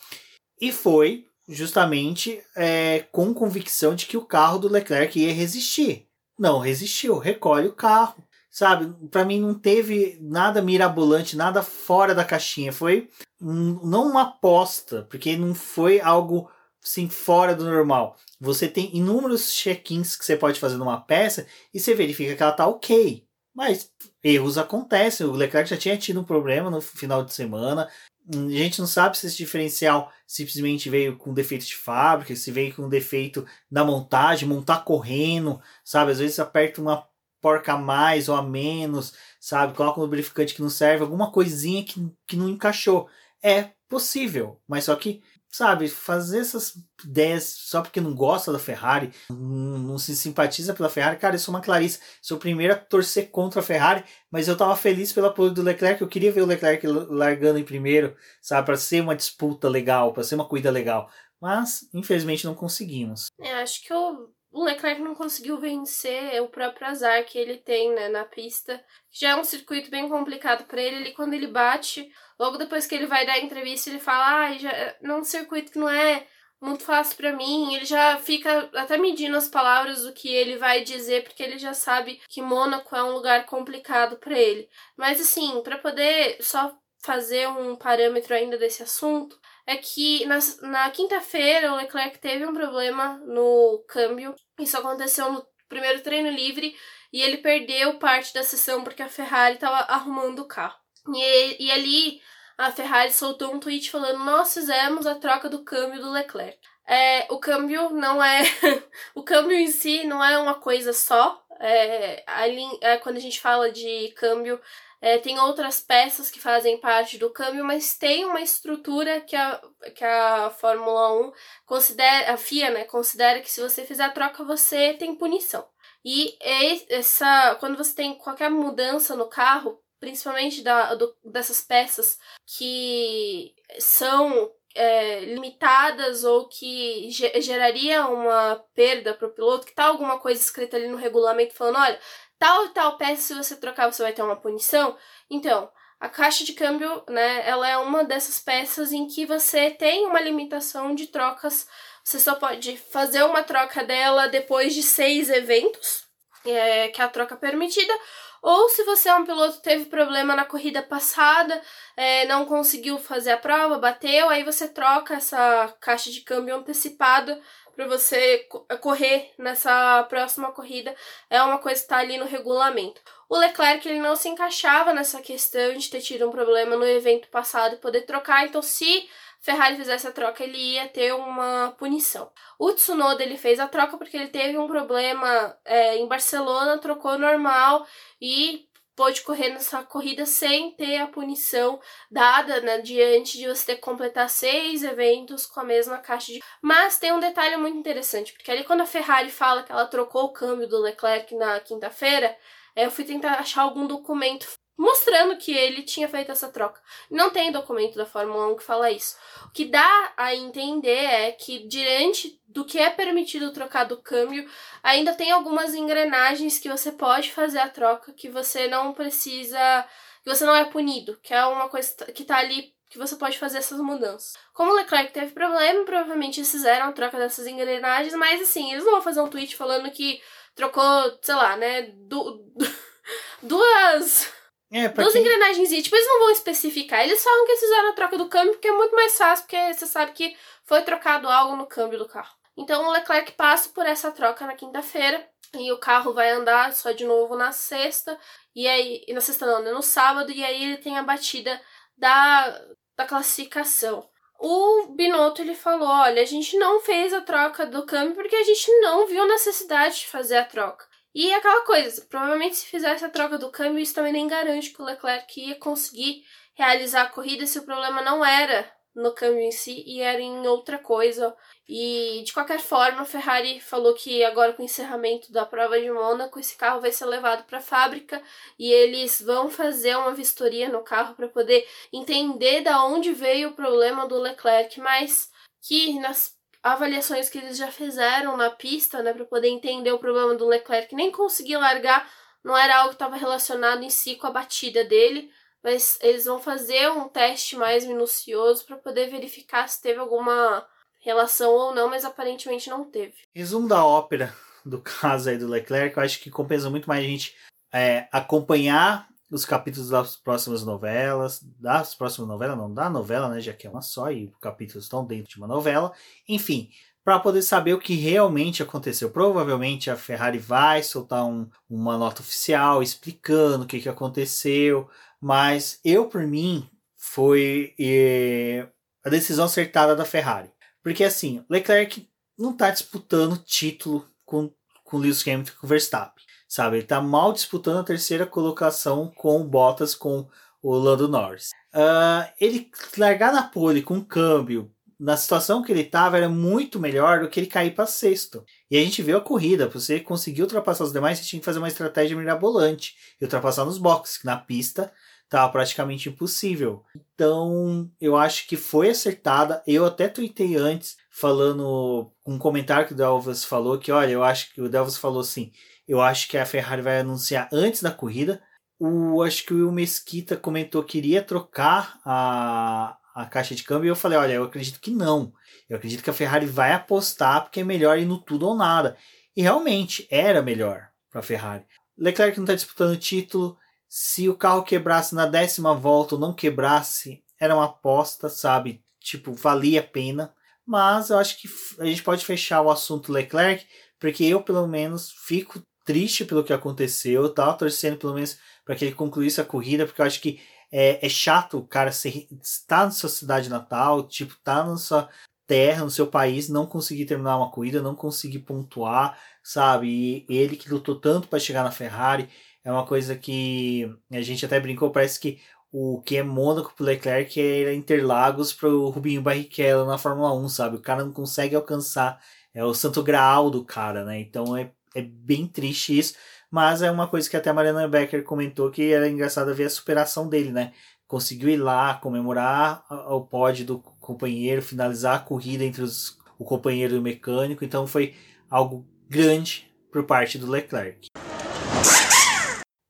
e foi justamente é, com convicção de que o carro do Leclerc ia resistir. Não resistiu, recolhe o carro, sabe? Para mim não teve nada mirabolante, nada fora da caixinha. Foi não uma aposta, porque não foi algo assim fora do normal. Você tem inúmeros check-ins que você pode fazer numa peça e você verifica que ela tá ok. Mas erros acontecem. O Leclerc já tinha tido um problema no final de semana. A gente não sabe se esse diferencial simplesmente veio com defeito de fábrica, se veio com defeito na montagem, montar correndo, sabe? Às vezes aperta uma porca a mais ou a menos, sabe? Coloca um lubrificante que não serve, alguma coisinha que, que não encaixou. É possível, mas só que, sabe, fazer essas ideias só porque não gosta da Ferrari, não, se simpatiza pela Ferrari, cara, eu sou uma Clarice, sou o primeiro a torcer contra a Ferrari, mas eu tava feliz pelo apoio do Leclerc, eu queria ver o Leclerc largando em primeiro, sabe, para ser uma disputa legal, para ser uma corrida legal. Mas, infelizmente, não conseguimos. É, acho que o o Leclerc não conseguiu vencer o próprio azar que ele tem né, na pista. Já é um circuito bem complicado para ele. Ele, quando ele bate, logo depois que ele vai dar a entrevista, ele fala: ah, já, não é um circuito que não é muito fácil para mim. Ele já fica até medindo as palavras do que ele vai dizer, porque ele já sabe que Mônaco é um lugar complicado para ele. Mas assim, para poder só fazer um parâmetro ainda desse assunto, é que na, na quinta-feira o Leclerc teve um problema no câmbio. Isso aconteceu no primeiro treino livre e ele perdeu parte da sessão porque a Ferrari estava arrumando o carro. E, e ali a Ferrari soltou um tweet falando: Nós fizemos a troca do câmbio do Leclerc. É, o câmbio não é. o câmbio em si não é uma coisa só. É, ali, é, quando a gente fala de câmbio, é, tem outras peças que fazem parte do câmbio, mas tem uma estrutura que a, que a Fórmula 1 considera, a FIA, né, considera que se você fizer a troca, você tem punição. E essa, quando você tem qualquer mudança no carro, principalmente da, do, dessas peças que são é, limitadas ou que geraria uma perda para o piloto, que tá alguma coisa escrita ali no regulamento falando, olha, tal e tal peça, se você trocar, você vai ter uma punição. Então, a caixa de câmbio, né, ela é uma dessas peças em que você tem uma limitação de trocas. Você só pode fazer uma troca dela depois de seis eventos, é, que é a troca permitida. Ou se você é um piloto teve problema na corrida passada, é, não conseguiu fazer a prova, bateu, aí você troca essa caixa de câmbio antecipada para você correr nessa próxima corrida é uma coisa que está ali no regulamento. O Leclerc ele não se encaixava nessa questão de ter tido um problema no evento passado e poder trocar, então se Ferrari fizesse a troca, ele ia ter uma punição. O Tsunoda ele fez a troca porque ele teve um problema é, em Barcelona, trocou normal e pôde correr nessa corrida sem ter a punição dada, né, diante de você ter que completar seis eventos com a mesma caixa de. Mas tem um detalhe muito interessante, porque ali quando a Ferrari fala que ela trocou o câmbio do Leclerc na quinta-feira, eu fui tentar achar algum documento mostrando que ele tinha feito essa troca. Não tem documento da Fórmula 1 que fala isso. O que dá a entender é que, diante do que é permitido trocar do câmbio, ainda tem algumas engrenagens que você pode fazer a troca, que você não precisa. que você não é punido, que é uma coisa que tá ali que você pode fazer essas mudanças. Como o Leclerc teve problema, provavelmente eles fizeram a troca dessas engrenagens, mas assim, eles não vão fazer um tweet falando que trocou, sei lá, né, du duas é, Duas quem... engrenagens, tipo, eles não vão especificar. Eles falam que eles fizeram a troca do câmbio, porque é muito mais fácil, porque você sabe que foi trocado algo no câmbio do carro. Então o Leclerc passa por essa troca na quinta-feira e o carro vai andar só de novo na sexta, e aí. Na sexta não, né? No sábado, e aí ele tem a batida da, da classificação. O Binotto ele falou: olha, a gente não fez a troca do câmbio porque a gente não viu necessidade de fazer a troca. E aquela coisa, provavelmente se fizesse a troca do câmbio, isso também nem garante que o Leclerc ia conseguir realizar a corrida se o problema não era no câmbio em si e era em outra coisa. E de qualquer forma, a Ferrari falou que agora com o encerramento da prova de Mônaco, esse carro vai ser levado para a fábrica e eles vão fazer uma vistoria no carro para poder entender da onde veio o problema do Leclerc, mas que nas avaliações que eles já fizeram na pista, né, para poder entender o problema do Leclerc, nem conseguir largar, não era algo que estava relacionado em si com a batida dele, mas eles vão fazer um teste mais minucioso para poder verificar se teve alguma relação ou não, mas aparentemente não teve. Resumo da ópera do caso aí do Leclerc, eu acho que compensa muito mais a gente é, acompanhar os capítulos das próximas novelas, das próximas novelas, não, da novela, né, já que é uma só e os capítulos estão dentro de uma novela, enfim, para poder saber o que realmente aconteceu. Provavelmente a Ferrari vai soltar um, uma nota oficial explicando o que, que aconteceu, mas eu, por mim, foi eh, a decisão acertada da Ferrari. Porque assim, Leclerc não está disputando título com, com Lewis Hamilton e com Verstappen. Sabe? Ele está mal disputando a terceira colocação com Bottas, com o Lando Norris. Uh, ele largar na pole com câmbio, na situação que ele estava, era muito melhor do que ele cair para sexto. E a gente viu a corrida, para você conseguir ultrapassar os demais, você tinha que fazer uma estratégia mirabolante e ultrapassar nos boxes, que na pista estava praticamente impossível. Então, eu acho que foi acertada. Eu até tuitei antes, falando um comentário que o Delvas falou, que olha, eu acho que o Delvas falou assim, eu acho que a Ferrari vai anunciar antes da corrida. O, acho que o Mesquita comentou que iria trocar a, a caixa de câmbio e eu falei, olha, eu acredito que não. Eu acredito que a Ferrari vai apostar porque é melhor ir no tudo ou nada. E realmente era melhor para a Ferrari. Leclerc não está disputando o título, se o carro quebrasse na décima volta ou não quebrasse, era uma aposta, sabe? Tipo, valia a pena. Mas eu acho que a gente pode fechar o assunto Leclerc, porque eu, pelo menos, fico triste pelo que aconteceu. Eu tava torcendo, pelo menos, para que ele concluísse a corrida, porque eu acho que é, é chato o cara ser, estar na sua cidade natal, tipo, tá na sua terra, no seu país, não conseguir terminar uma corrida, não conseguir pontuar, sabe? E ele que lutou tanto para chegar na Ferrari, é uma coisa que a gente até brincou, parece que o que é Mônaco pro Leclerc é Interlagos pro Rubinho Barrichello na Fórmula 1, sabe? O cara não consegue alcançar, é o santo graal do cara, né? Então é, é bem triste isso, mas é uma coisa que até a Mariana Becker comentou que era engraçado ver a superação dele, né? Conseguiu ir lá comemorar o pódio do companheiro, finalizar a corrida entre os, o companheiro e o mecânico, então foi algo grande por parte do Leclerc.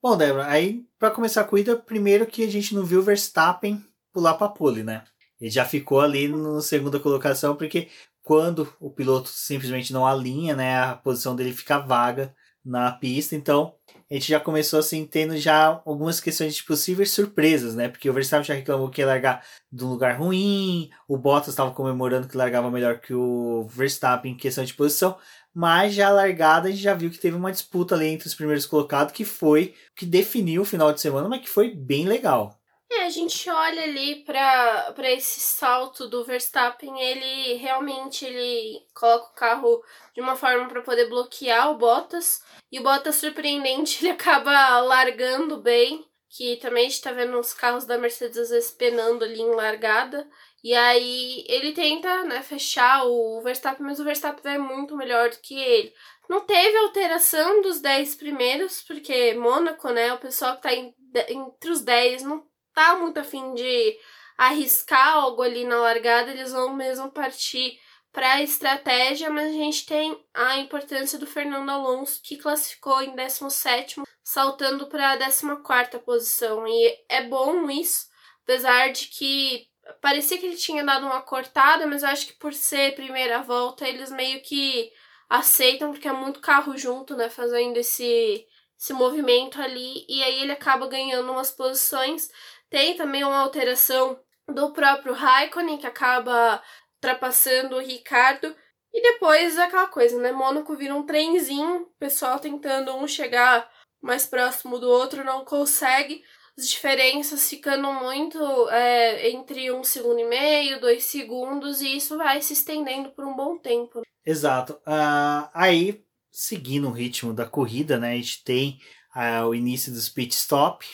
Bom, Débora, aí para começar a corrida, primeiro que a gente não viu o Verstappen pular para pole, né? Ele já ficou ali na segunda colocação, porque quando o piloto simplesmente não alinha, né, a posição dele fica vaga na pista, então a gente já começou assim tendo já algumas questões de possíveis surpresas, né? Porque o Verstappen já reclamou que ia largar de um lugar ruim, o Bottas estava comemorando que largava melhor que o Verstappen em questão de posição, mas já a largada a gente já viu que teve uma disputa ali entre os primeiros colocados, que foi que definiu o final de semana, mas que foi bem legal. É, a gente olha ali para esse salto do Verstappen, ele realmente ele coloca o carro de uma forma para poder bloquear o Bottas, e o Bottas surpreendente, ele acaba largando bem, que também a gente tá vendo os carros da Mercedes às vezes penando ali em largada. E aí ele tenta, né, fechar o Verstappen, mas o Verstappen vai muito melhor do que ele. Não teve alteração dos 10 primeiros, porque Mônaco, né, o pessoal que tá em, entre os 10 não tá muito afim de arriscar algo ali na largada, eles vão mesmo partir para a estratégia, mas a gente tem a importância do Fernando Alonso, que classificou em 17, saltando para a 14 posição. E é bom isso, apesar de que parecia que ele tinha dado uma cortada, mas eu acho que por ser primeira volta, eles meio que aceitam, porque é muito carro junto, né, fazendo esse, esse movimento ali, e aí ele acaba ganhando umas posições. Tem também uma alteração do próprio Raikkonen, que acaba ultrapassando o Ricardo. E depois aquela coisa, né? Mônaco vira um trenzinho, o pessoal tentando um chegar mais próximo do outro, não consegue as diferenças ficando muito é, entre um segundo e meio, dois segundos, e isso vai se estendendo por um bom tempo. Exato. Uh, aí, seguindo o ritmo da corrida, né, a gente tem uh, o início dos pit stop.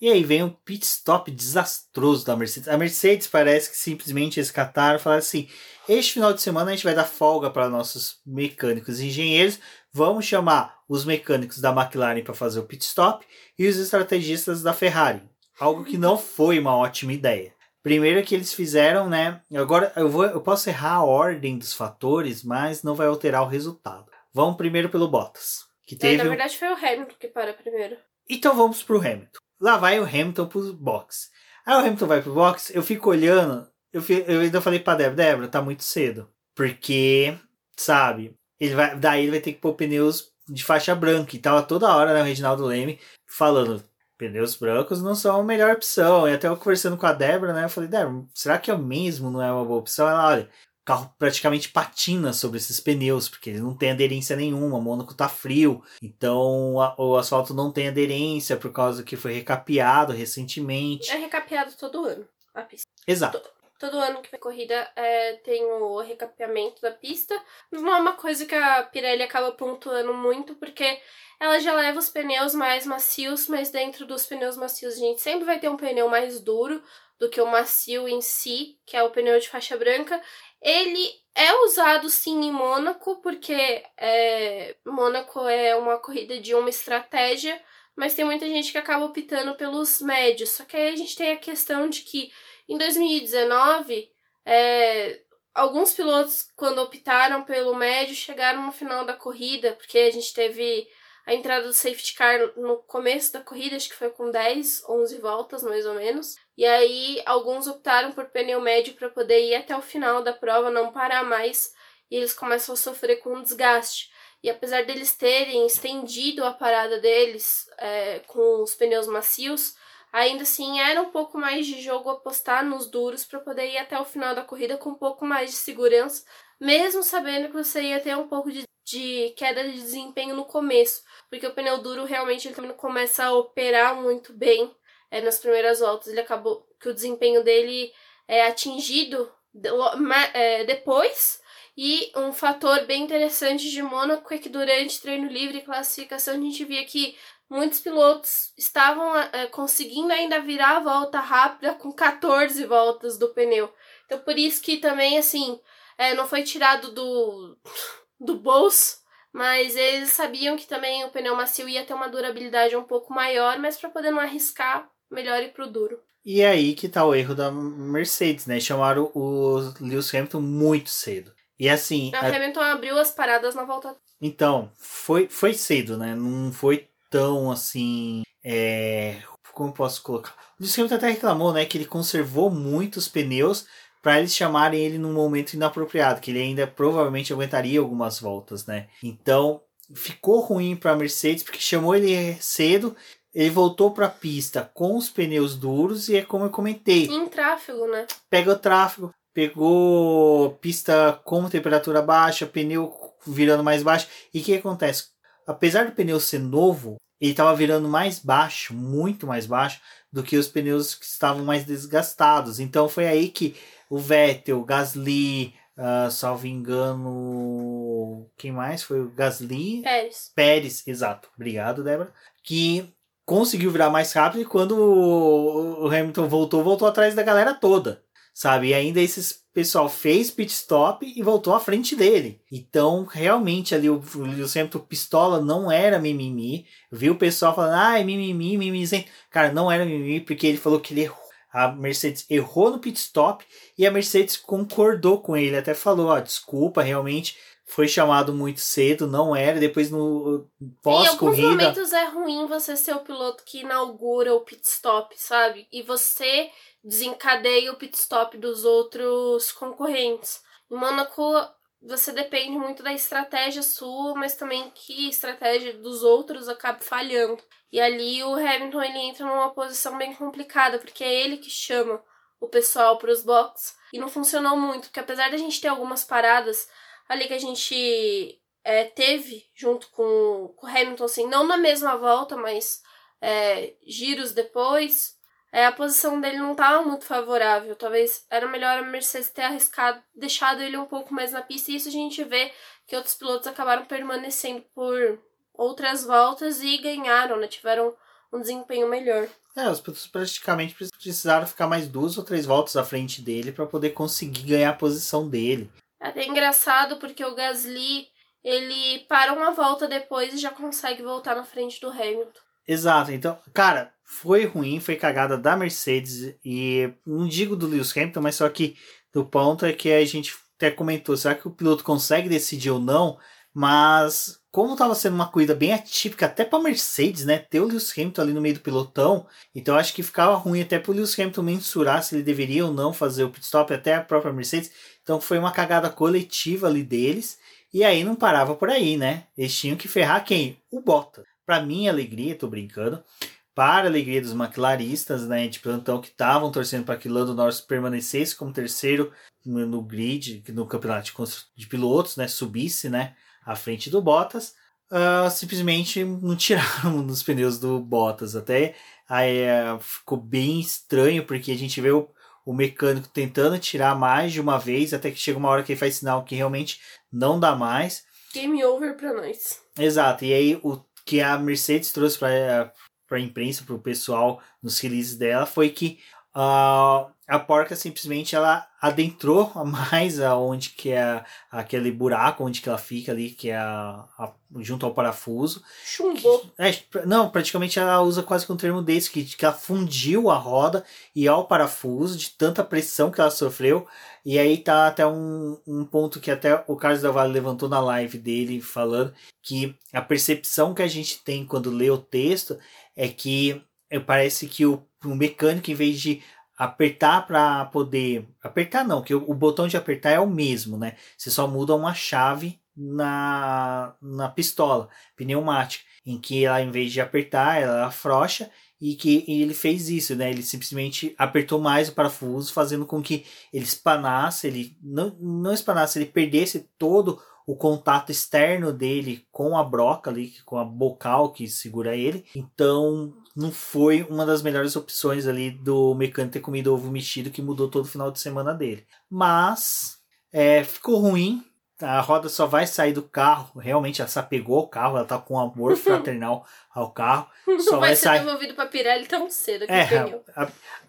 E aí vem um pit stop desastroso da Mercedes. A Mercedes parece que simplesmente escataram e falaram assim: este final de semana a gente vai dar folga para nossos mecânicos e engenheiros. Vamos chamar os mecânicos da McLaren para fazer o pit stop e os estrategistas da Ferrari. Algo que não foi uma ótima ideia. Primeiro que eles fizeram, né? Agora eu, vou, eu posso errar a ordem dos fatores, mas não vai alterar o resultado. Vamos primeiro pelo Bottas. Que teve é, na verdade foi o Hamilton que para primeiro. Então vamos pro Hamilton. Lá vai o Hamilton pro box. Aí o Hamilton vai pro box, eu fico olhando, eu, fico, eu ainda falei pra Débora, Débora, tá muito cedo. Porque, sabe, ele vai, daí ele vai ter que pôr pneus de faixa branca. E tava toda hora, né, o Reginaldo Leme falando, pneus brancos não são a melhor opção. E até eu conversando com a Débora, né, eu falei, Débora, será que é o mesmo não é uma boa opção? Ela, olha, carro praticamente patina sobre esses pneus, porque ele não tem aderência nenhuma, o Mônaco tá frio, então a, o asfalto não tem aderência por causa que foi recapeado recentemente. É recapeado todo ano a pista. Exato. Todo, todo ano que vem corrida é, tem o recapeamento da pista. Não é uma coisa que a Pirelli acaba pontuando muito, porque ela já leva os pneus mais macios, mas dentro dos pneus macios a gente sempre vai ter um pneu mais duro do que o macio em si, que é o pneu de faixa branca. Ele é usado sim em Mônaco, porque é, Mônaco é uma corrida de uma estratégia, mas tem muita gente que acaba optando pelos médios. Só que aí a gente tem a questão de que em 2019, é, alguns pilotos, quando optaram pelo médio, chegaram no final da corrida, porque a gente teve a entrada do safety car no começo da corrida, acho que foi com 10, 11 voltas mais ou menos. E aí alguns optaram por pneu médio para poder ir até o final da prova, não parar mais, e eles começam a sofrer com desgaste. E apesar deles terem estendido a parada deles é, com os pneus macios, ainda assim era um pouco mais de jogo apostar nos duros para poder ir até o final da corrida com um pouco mais de segurança, mesmo sabendo que você ia ter um pouco de, de queda de desempenho no começo porque o pneu duro realmente ele também não começa a operar muito bem é, nas primeiras voltas. Ele acabou que o desempenho dele é atingido é, depois. E um fator bem interessante de Mônaco é que durante treino livre e classificação a gente via que muitos pilotos estavam é, conseguindo ainda virar a volta rápida com 14 voltas do pneu. Então por isso que também assim é, não foi tirado do, do bolso mas eles sabiam que também o pneu macio ia ter uma durabilidade um pouco maior, mas para poder não arriscar, melhor ir pro duro. E é aí que tá o erro da Mercedes, né? Chamaram o Lewis Hamilton muito cedo. E assim. O a... Hamilton abriu as paradas na volta. Então, foi, foi cedo, né? Não foi tão assim. É... Como posso colocar? O Lewis Hamilton até reclamou, né? Que ele conservou muitos pneus para eles chamarem ele num momento inapropriado, que ele ainda provavelmente aguentaria algumas voltas, né? Então ficou ruim para a Mercedes porque chamou ele cedo. Ele voltou para a pista com os pneus duros e é como eu comentei. Em tráfego, né? Pega o tráfego, pegou pista com temperatura baixa, pneu virando mais baixo. E o que acontece? Apesar do pneu ser novo, ele estava virando mais baixo, muito mais baixo do que os pneus que estavam mais desgastados. Então foi aí que o Vettel, Gasly, uh, salvo engano, quem mais? Foi o Gasly? Pérez. Pérez, exato. Obrigado, Débora. Que conseguiu virar mais rápido e quando o Hamilton voltou, voltou atrás da galera toda, sabe? E ainda esse pessoal fez pit stop e voltou à frente dele. Então, realmente ali o Lewis Hamilton pistola não era mimimi. Viu o pessoal falando, ah, é mimimi, mimimi. Cara, não era mimimi porque ele falou que ele errou a Mercedes errou no pit stop e a Mercedes concordou com ele, até falou, ó, desculpa, realmente foi chamado muito cedo, não era, depois no pós-corrida... Em alguns momentos é ruim você ser o piloto que inaugura o pit stop, sabe? E você desencadeia o pit stop dos outros concorrentes. Em Mônaco, você depende muito da estratégia sua, mas também que estratégia dos outros acabe falhando. E ali o Hamilton ele entra numa posição bem complicada, porque é ele que chama o pessoal para os boxes e não funcionou muito, porque apesar da gente ter algumas paradas ali que a gente é, teve junto com, com o Hamilton, assim, não na mesma volta, mas é, giros depois, é, a posição dele não estava muito favorável. Talvez era melhor a Mercedes ter arriscado, deixado ele um pouco mais na pista. E isso a gente vê que outros pilotos acabaram permanecendo por outras voltas e ganharam, né? Tiveram um desempenho melhor. É, os pilotos praticamente precisaram ficar mais duas ou três voltas à frente dele para poder conseguir ganhar a posição dele. É até engraçado porque o Gasly ele para uma volta depois e já consegue voltar na frente do Hamilton. Exato, então, cara, foi ruim, foi cagada da Mercedes e não digo do Lewis Hamilton, mas só que do ponto é que a gente até comentou, será que o piloto consegue decidir ou não? Mas como estava sendo uma corrida bem atípica até para Mercedes, né, ter o Lewis Hamilton ali no meio do pelotão, então acho que ficava ruim até para o Lewis Hamilton mensurar se ele deveria ou não fazer o pit stop até a própria Mercedes. Então foi uma cagada coletiva ali deles. E aí não parava por aí, né? Eles tinham que ferrar quem? O Bottas. Para minha alegria, tô brincando, para a alegria dos maquilaristas, né, de plantão que estavam torcendo para que Lando Norris permanecesse como terceiro no grid, no campeonato de, pilotos, né, subisse, né, à frente do Bottas, uh, simplesmente não tiraram nos pneus do Bottas. Até aí uh, ficou bem estranho porque a gente vê o, o mecânico tentando tirar mais de uma vez, até que chega uma hora que ele faz sinal que realmente não dá mais. Game over para nós. Exato. E aí o que a Mercedes trouxe para a imprensa, para o pessoal nos releases dela, foi que uh, a porca simplesmente ela adentrou mais aonde que é aquele buraco onde que ela fica ali, que é a, a junto ao parafuso. Chumbou. É, não, praticamente ela usa quase que um termo desse, que, que ela fundiu a roda e ao parafuso de tanta pressão que ela sofreu. E aí tá até um, um ponto que até o Carlos da Vale levantou na live dele falando que a percepção que a gente tem quando lê o texto é que parece que o, o mecânico, em vez de apertar para poder. Apertar não, que o, botão de apertar é o mesmo, né? Você só muda uma chave na, na pistola pneumática, em que ela, em vez de apertar, ela afrouxa e que ele fez isso, né? Ele simplesmente apertou mais o parafuso, fazendo com que ele espanasse, ele não, não espanasse, ele perdesse todo o contato externo dele com a broca ali, com a bocal que segura ele. Então, não foi uma das melhores opções ali do mecânico ter comido ovo mexido que mudou todo o final de semana dele. Mas é, ficou ruim. A roda só vai sair do carro. Realmente ela se apegou ao carro, ela tá com amor fraternal ao carro. Só não vai, vai ser sair... devolvido pra Pirelli tão cedo que é, pneu.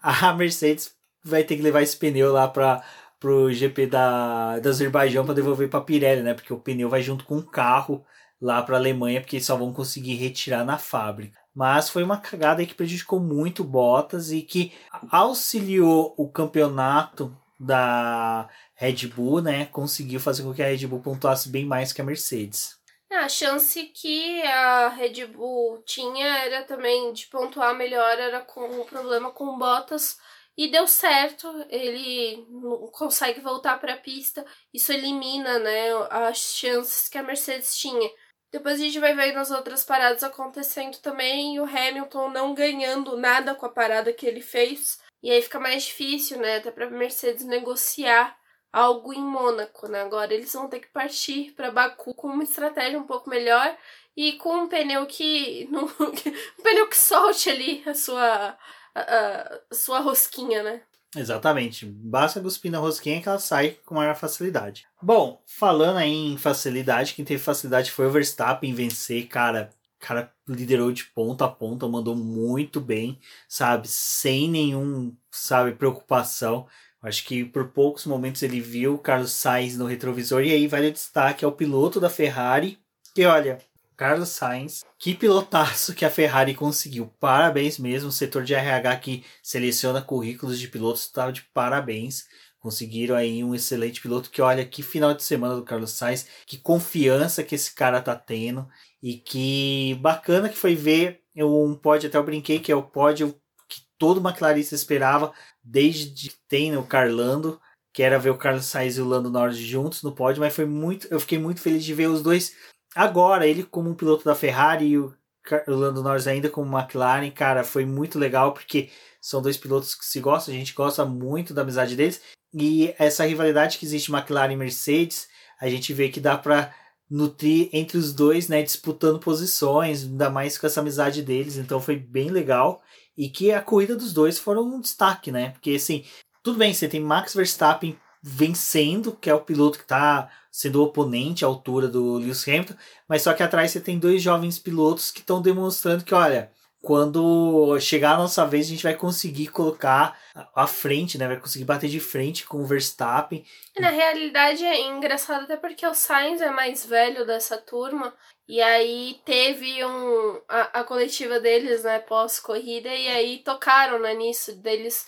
A, a Mercedes vai ter que levar esse pneu lá para pro GP da, da Azerbaijão para devolver para Pirelli, né? Porque o pneu vai junto com o carro lá para Alemanha, porque só vão conseguir retirar na fábrica. Mas foi uma cagada que prejudicou muito Bottas e que auxiliou o campeonato da Red Bull, né? Conseguiu fazer com que a Red Bull pontuasse bem mais que a Mercedes. A chance que a Red Bull tinha era também de pontuar melhor, era com o um problema com Bottas e deu certo, ele consegue voltar para a pista. Isso elimina, né, as chances que a Mercedes tinha. Depois a gente vai ver nas outras paradas acontecendo também, o Hamilton não ganhando nada com a parada que ele fez. E aí fica mais difícil, né, até para Mercedes negociar algo em Mônaco, né? Agora eles vão ter que partir para Baku com uma estratégia um pouco melhor e com um pneu que não, um pneu que solte ali a sua a, sua rosquinha, né? Exatamente. Basta cuspir na rosquinha que ela sai com maior facilidade. Bom, falando aí em facilidade, quem teve facilidade foi o Verstappen vencer, cara. cara liderou de ponta a ponta, mandou muito bem, sabe? Sem nenhum, sabe, preocupação. Acho que por poucos momentos ele viu o Carlos Sainz no retrovisor e aí vale o destaque ao piloto da Ferrari, que olha, Carlos Sainz. Que pilotaço que a Ferrari conseguiu. Parabéns mesmo. O setor de RH que seleciona currículos de pilotos está de parabéns. Conseguiram aí um excelente piloto que olha que final de semana do Carlos Sainz, que confiança que esse cara tá tendo e que bacana que foi ver um pódio, até eu brinquei que é o pódio que todo McLarista esperava desde que tem o Carlando, que era ver o Carlos Sainz e o Lando Norris juntos no pódio, mas foi muito, eu fiquei muito feliz de ver os dois Agora, ele como um piloto da Ferrari e o Lando Norris ainda como McLaren, cara, foi muito legal porque são dois pilotos que se gostam, a gente gosta muito da amizade deles. E essa rivalidade que existe McLaren e Mercedes, a gente vê que dá para nutrir entre os dois, né, disputando posições, ainda mais com essa amizade deles, então foi bem legal. E que a corrida dos dois foram um destaque, né? Porque assim, tudo bem, você tem Max Verstappen vencendo, que é o piloto que está sendo oponente à altura do Lewis Hamilton, mas só que atrás você tem dois jovens pilotos que estão demonstrando que, olha, quando chegar a nossa vez, a gente vai conseguir colocar à frente, né? Vai conseguir bater de frente com o Verstappen. Na realidade é engraçado até porque o Sainz é mais velho dessa turma. E aí teve um, a, a coletiva deles, né, pós-corrida, e aí tocaram né, nisso, deles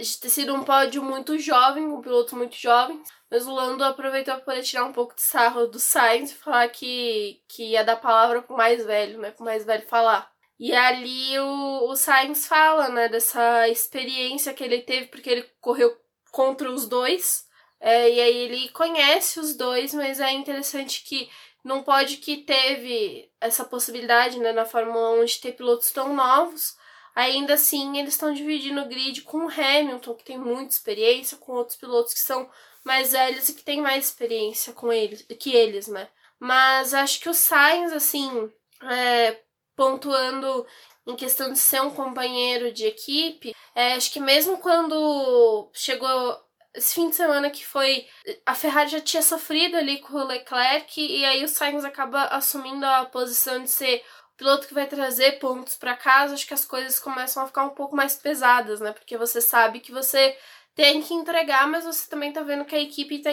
de ter sido um pódio muito jovem, com pilotos muito jovens. Mas o Lando aproveitou para poder tirar um pouco de sarro do Sainz e falar que, que ia dar palavra pro mais velho, né? Pro mais velho falar. E ali o, o Sainz fala, né, dessa experiência que ele teve, porque ele correu contra os dois. É, e aí ele conhece os dois, mas é interessante que não pode que teve essa possibilidade né, na Fórmula 1 de ter pilotos tão novos. Ainda assim, eles estão dividindo o grid com o Hamilton, que tem muita experiência, com outros pilotos que são mais velhos e que têm mais experiência com eles, que eles, né? Mas acho que o Sainz, assim, é, pontuando em questão de ser um companheiro de equipe, é, acho que mesmo quando chegou esse fim de semana que foi. A Ferrari já tinha sofrido ali com o Leclerc, e aí o Sainz acaba assumindo a posição de ser piloto que vai trazer pontos para casa. Acho que as coisas começam a ficar um pouco mais pesadas, né? Porque você sabe que você tem que entregar, mas você também tá vendo que a equipe tá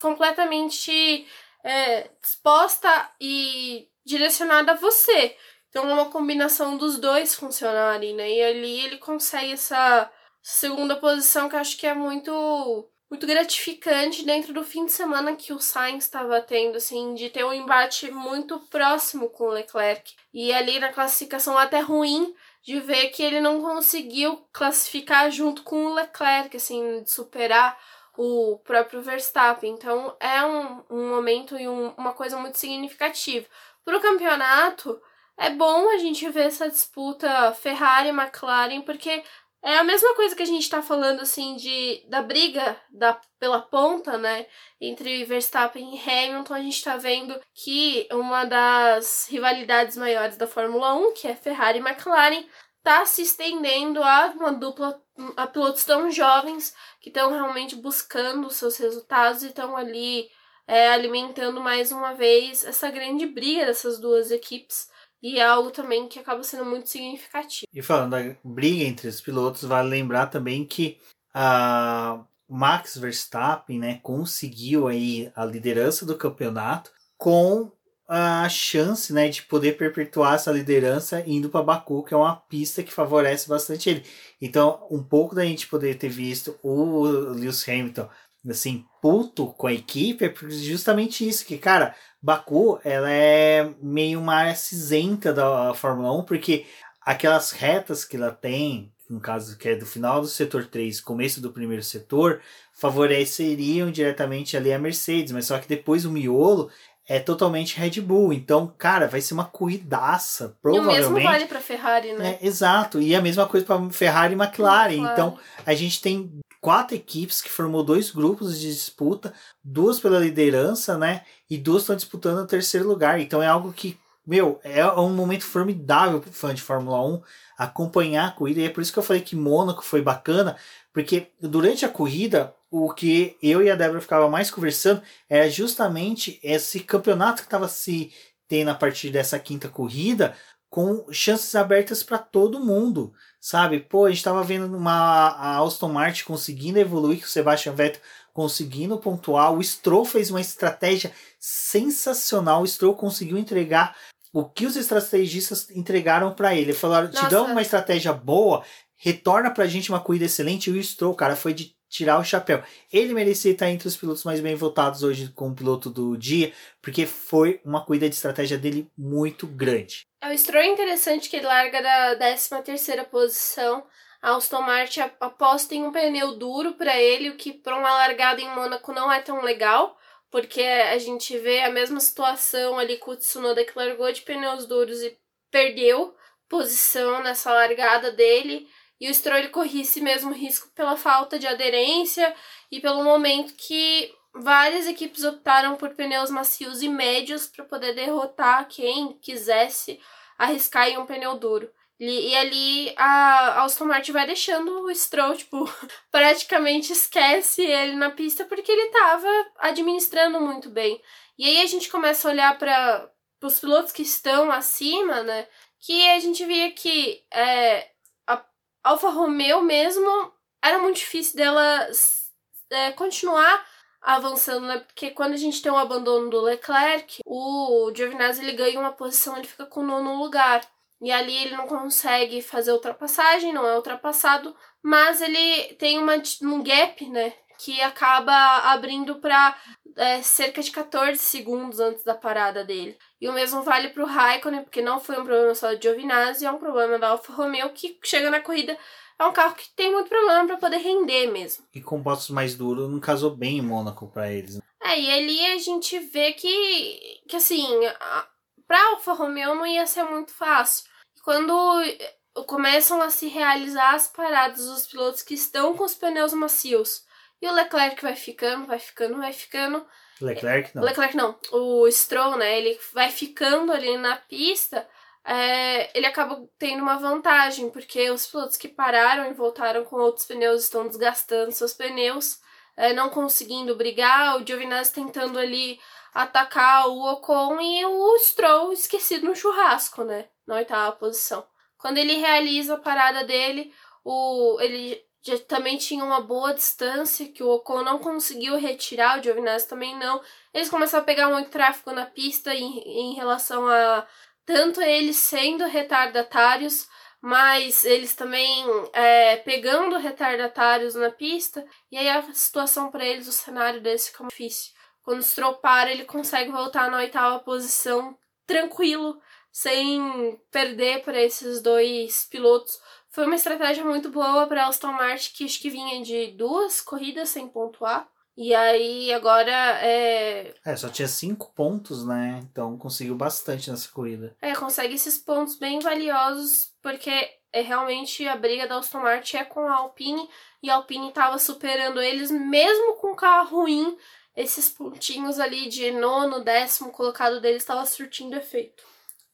completamente é, disposta e direcionada a você. Então uma combinação dos dois funcionarem, né? E ali ele consegue essa segunda posição que acho que é muito muito gratificante dentro do fim de semana que o Sainz estava tendo, assim, de ter um embate muito próximo com o Leclerc. E ali na classificação até ruim de ver que ele não conseguiu classificar junto com o Leclerc, assim, de superar o próprio Verstappen. Então é um, um momento e um, uma coisa muito significativa. Para o campeonato, é bom a gente ver essa disputa Ferrari-McLaren, porque é a mesma coisa que a gente tá falando, assim, de da briga da, pela ponta, né? Entre Verstappen e Hamilton, a gente tá vendo que uma das rivalidades maiores da Fórmula 1, que é Ferrari e McLaren, tá se estendendo a uma dupla a pilotos tão jovens que estão realmente buscando seus resultados e estão ali é, alimentando mais uma vez essa grande briga dessas duas equipes e é algo também que acaba sendo muito significativo. E falando da briga entre os pilotos, vale lembrar também que a Max Verstappen né, conseguiu aí a liderança do campeonato com a chance né, de poder perpetuar essa liderança indo para Baku, que é uma pista que favorece bastante ele. Então, um pouco da gente poder ter visto o Lewis Hamilton assim, puto com a equipe é justamente isso, que, cara, Baku, ela é meio uma área cinzenta da Fórmula 1, porque aquelas retas que ela tem, no caso que é do final do setor 3, começo do primeiro setor, favoreceriam diretamente ali a Mercedes, mas só que depois o miolo é totalmente Red Bull. Então, cara, vai ser uma corridaça, provavelmente. E o mesmo vale para Ferrari, né? É, exato. E a mesma coisa para Ferrari e McLaren. McLaren. Então, a gente tem quatro equipes que formou dois grupos de disputa, duas pela liderança, né? E duas estão disputando o terceiro lugar. Então é algo que, meu, é um momento formidável para fã de Fórmula 1 acompanhar a corrida. E é por isso que eu falei que Mônaco foi bacana, porque durante a corrida, o que eu e a Débora ficava mais conversando era justamente esse campeonato que estava se tendo a partir dessa quinta corrida, com chances abertas para todo mundo, sabe? Pô, a gente estava vendo uma a Aston Martin conseguindo evoluir, com o Sebastian Vettel conseguindo pontuar, o Stroll fez uma estratégia sensacional, o Stroll conseguiu entregar o que os estrategistas entregaram para ele. Falaram, te dão uma estratégia boa, retorna pra gente uma corrida excelente, e o Stroll, cara, foi de tirar o chapéu. Ele merecia estar entre os pilotos mais bem votados hoje como piloto do dia, porque foi uma corrida de estratégia dele muito grande. É o Stroll interessante que ele larga da 13 terceira posição. A Aston Martin aposta em um pneu duro para ele, o que para uma largada em Mônaco não é tão legal, porque a gente vê a mesma situação ali com o Tsunoda que largou de pneus duros e perdeu posição nessa largada dele. E o Stroll corria esse mesmo risco pela falta de aderência e pelo momento que várias equipes optaram por pneus macios e médios para poder derrotar quem quisesse arriscar em um pneu duro. E, e ali a Aston Martin vai deixando o Stroll, tipo, praticamente esquece ele na pista porque ele estava administrando muito bem. E aí a gente começa a olhar para os pilotos que estão acima, né? que a gente via que é, a Alfa Romeo mesmo era muito difícil dela é, continuar avançando, né? Porque quando a gente tem o abandono do Leclerc, o Giovinazzi ele ganha uma posição, ele fica com o nono lugar. E ali ele não consegue fazer ultrapassagem, não é ultrapassado, mas ele tem uma, um gap, né? Que acaba abrindo para é, cerca de 14 segundos antes da parada dele. E o mesmo vale para o Raikkonen, porque não foi um problema só de Giovinazzi, é um problema da Alfa Romeo que chega na corrida é um carro que tem muito problema para poder render mesmo. E com postos mais duros não casou bem em Mônaco para eles. Né? É, e ali a gente vê que, que assim, para Alfa Romeo não ia ser muito fácil. Quando começam a se realizar as paradas dos pilotos que estão com os pneus macios e o Leclerc vai ficando, vai ficando, vai ficando. Leclerc não. Leclerc não. O Stroll, né? Ele vai ficando ali na pista é, ele acaba tendo uma vantagem, porque os pilotos que pararam e voltaram com outros pneus estão desgastando seus pneus, é, não conseguindo brigar, o Giovinazzi tentando ali atacar o Ocon e o Stroll esquecido no churrasco, né? Na oitava posição. Quando ele realiza a parada dele, o, ele já também tinha uma boa distância que o Ocon não conseguiu retirar, o Giovinazzi também não. Eles começaram a pegar muito tráfego na pista em, em relação a tanto eles sendo retardatários, mas eles também é, pegando retardatários na pista, e aí a situação para eles, o cenário desse fica difícil. Quando para, ele consegue voltar na oitava posição tranquilo, sem perder para esses dois pilotos. Foi uma estratégia muito boa para Aston Martin, que acho que vinha de duas corridas sem pontuar. E aí agora é. É, só tinha cinco pontos, né? Então conseguiu bastante nessa corrida. É, consegue esses pontos bem valiosos, porque é realmente a briga da Aston Martin é com a Alpine e a Alpine estava superando eles, mesmo com o carro ruim. Esses pontinhos ali de nono, décimo colocado deles estava surtindo efeito.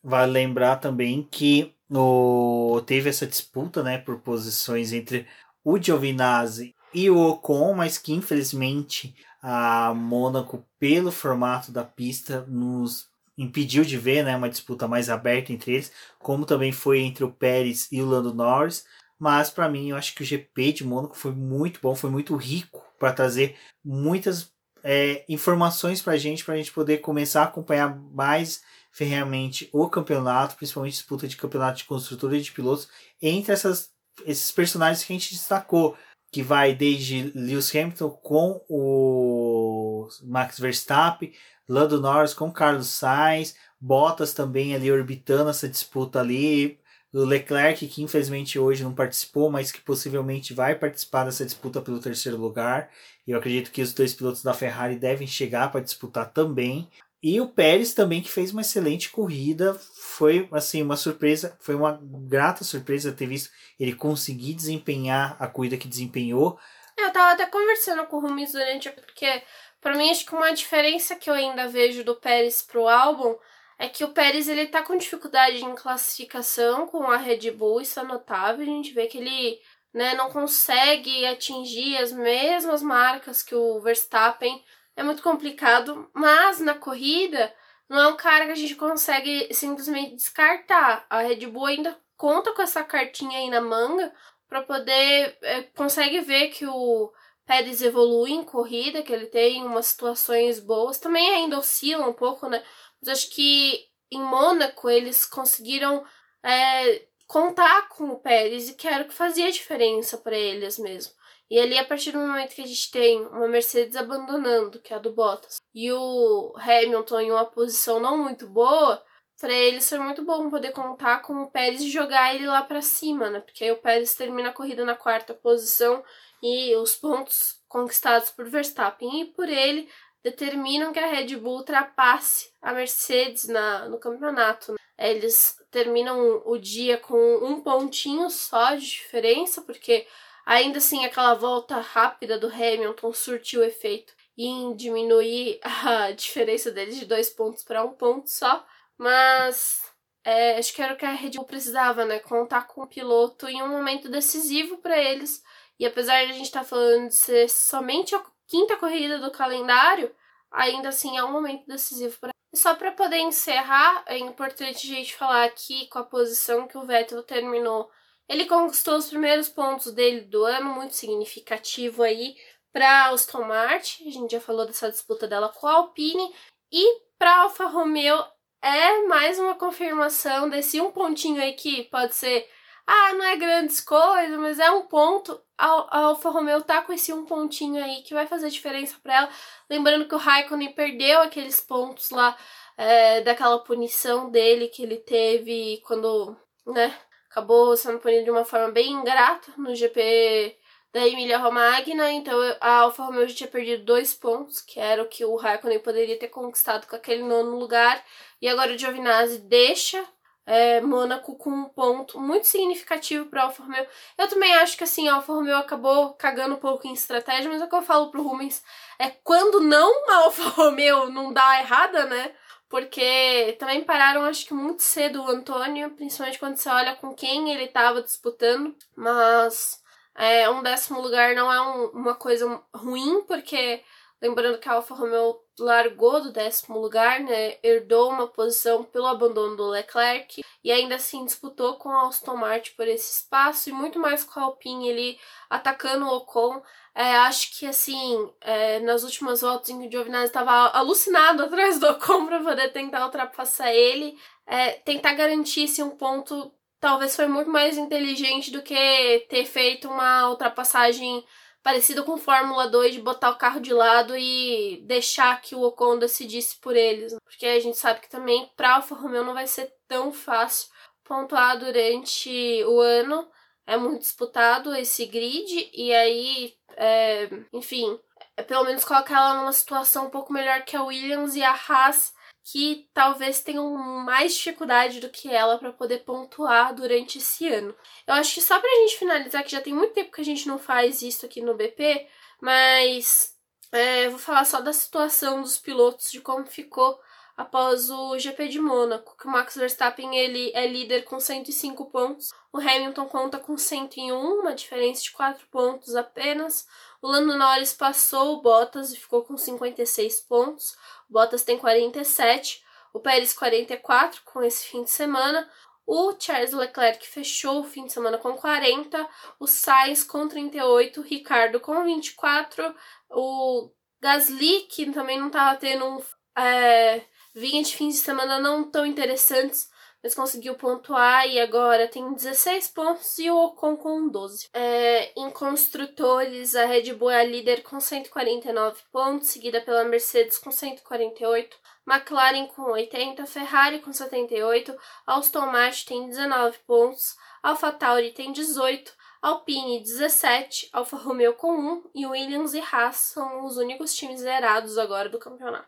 Vale lembrar também que no... teve essa disputa né, por posições entre o Giovinazzi e o Ocon, mas que infelizmente a Mônaco, pelo formato da pista, nos impediu de ver né, uma disputa mais aberta entre eles, como também foi entre o Pérez e o Lando Norris. Mas para mim, eu acho que o GP de Mônaco foi muito bom, foi muito rico para trazer muitas é, informações para a gente, para a gente poder começar a acompanhar mais ferreamente o campeonato, principalmente disputa de campeonato de construtores e de pilotos, entre essas, esses personagens que a gente destacou que vai desde Lewis Hamilton com o Max Verstappen, Lando Norris com Carlos Sainz, Bottas também ali orbitando essa disputa ali, o Leclerc que infelizmente hoje não participou, mas que possivelmente vai participar dessa disputa pelo terceiro lugar. Eu acredito que os dois pilotos da Ferrari devem chegar para disputar também. E o Pérez também que fez uma excelente corrida, foi assim uma surpresa, foi uma grata surpresa ter visto ele conseguir desempenhar a corrida que desempenhou. Eu tava até conversando com o Rumi durante porque para mim acho que uma diferença que eu ainda vejo do Pérez pro álbum é que o Pérez ele tá com dificuldade em classificação com a Red Bull, isso é notável, a gente vê que ele né, não consegue atingir as mesmas marcas que o Verstappen é muito complicado, mas na corrida não é um cara que a gente consegue simplesmente descartar. A Red Bull ainda conta com essa cartinha aí na manga para poder é, consegue ver que o Pérez evolui em corrida, que ele tem umas situações boas, também ainda oscila um pouco, né? Mas acho que em Mônaco eles conseguiram é, contar com o Pérez e que era o que fazia diferença para eles mesmo. E ali, a partir do momento que a gente tem uma Mercedes abandonando, que é a do Bottas, e o Hamilton em uma posição não muito boa, para eles foi muito bom poder contar com o Pérez e jogar ele lá para cima, né? Porque aí o Pérez termina a corrida na quarta posição e os pontos conquistados por Verstappen e por ele determinam que a Red Bull ultrapasse a Mercedes na, no campeonato. Né? Eles terminam o dia com um pontinho só de diferença, porque Ainda assim, aquela volta rápida do Hamilton surtiu efeito em diminuir a diferença deles de dois pontos para um ponto só. Mas é, acho que era o que a Red Bull precisava, né? Contar com o piloto em um momento decisivo para eles. E apesar de a gente estar tá falando de ser somente a quinta corrida do calendário, ainda assim é um momento decisivo para só para poder encerrar, é importante a gente falar aqui com a posição que o Vettel terminou. Ele conquistou os primeiros pontos dele do ano, muito significativo aí para Aston Martin. A gente já falou dessa disputa dela com a Alpine e para Alfa Romeo é mais uma confirmação desse um pontinho aí que pode ser ah, não é grandes coisas, mas é um ponto. A, Alfa Romeo tá com esse um pontinho aí que vai fazer diferença para ela. Lembrando que o Raikkonen perdeu aqueles pontos lá é, daquela punição dele que ele teve quando, né, acabou sendo punido de uma forma bem ingrata no GP da Emília Romagna, então a Alfa Romeo já tinha perdido dois pontos, que era o que o Raikkonen poderia ter conquistado com aquele nono lugar, e agora o Giovinazzi deixa é, Mônaco com um ponto muito significativo para Alfa Romeo. Eu também acho que assim, a Alfa Romeo acabou cagando um pouco em estratégia, mas é o que eu falo pro Rubens é quando não a Alfa Romeo não dá errada, né? Porque também pararam, acho que muito cedo o Antônio, principalmente quando você olha com quem ele estava disputando. Mas é, um décimo lugar não é um, uma coisa ruim, porque lembrando que a Alfa Romeo largou do décimo lugar, né? Herdou uma posição pelo abandono do Leclerc e ainda assim disputou com a Aston Martin por esse espaço e muito mais com a Alpine ele atacando o Ocon. É, acho que assim, é, nas últimas voltas em que o Giovinazzi estava alucinado atrás do Ocon para poder tentar ultrapassar ele, é, tentar garantir assim, um ponto talvez foi muito mais inteligente do que ter feito uma ultrapassagem parecido com Fórmula 2 de botar o carro de lado e deixar que o Ocon decidisse por eles. Né? Porque a gente sabe que também para Alfa Romeo não vai ser tão fácil pontuar durante o ano. É muito disputado esse grid e aí, é, enfim, é, pelo menos coloca ela numa situação um pouco melhor que a Williams e a Haas que talvez tenham mais dificuldade do que ela para poder pontuar durante esse ano. Eu acho que só para a gente finalizar, que já tem muito tempo que a gente não faz isso aqui no BP, mas é, vou falar só da situação dos pilotos, de como ficou após o GP de Mônaco, que o Max Verstappen ele é líder com 105 pontos, o Hamilton conta com 101, uma diferença de 4 pontos apenas, o Lando Norris passou o Bottas e ficou com 56 pontos, Bottas tem 47, o Pérez 44 com esse fim de semana, o Charles Leclerc fechou o fim de semana com 40, o Sainz com 38, o Ricardo com 24, o Gasly, que também não estava tendo um, é, 20 fins de semana não tão interessantes, mas conseguiu pontuar e agora tem 16 pontos e o Ocon com 12. É, em construtores, a Red Bull é a líder com 149 pontos, seguida pela Mercedes com 148, McLaren com 80, Ferrari com 78, Aston Martin tem 19 pontos, AlphaTauri tem 18, Alpine 17, Alfa Romeo com 1 e Williams e Haas são os únicos times zerados agora do campeonato.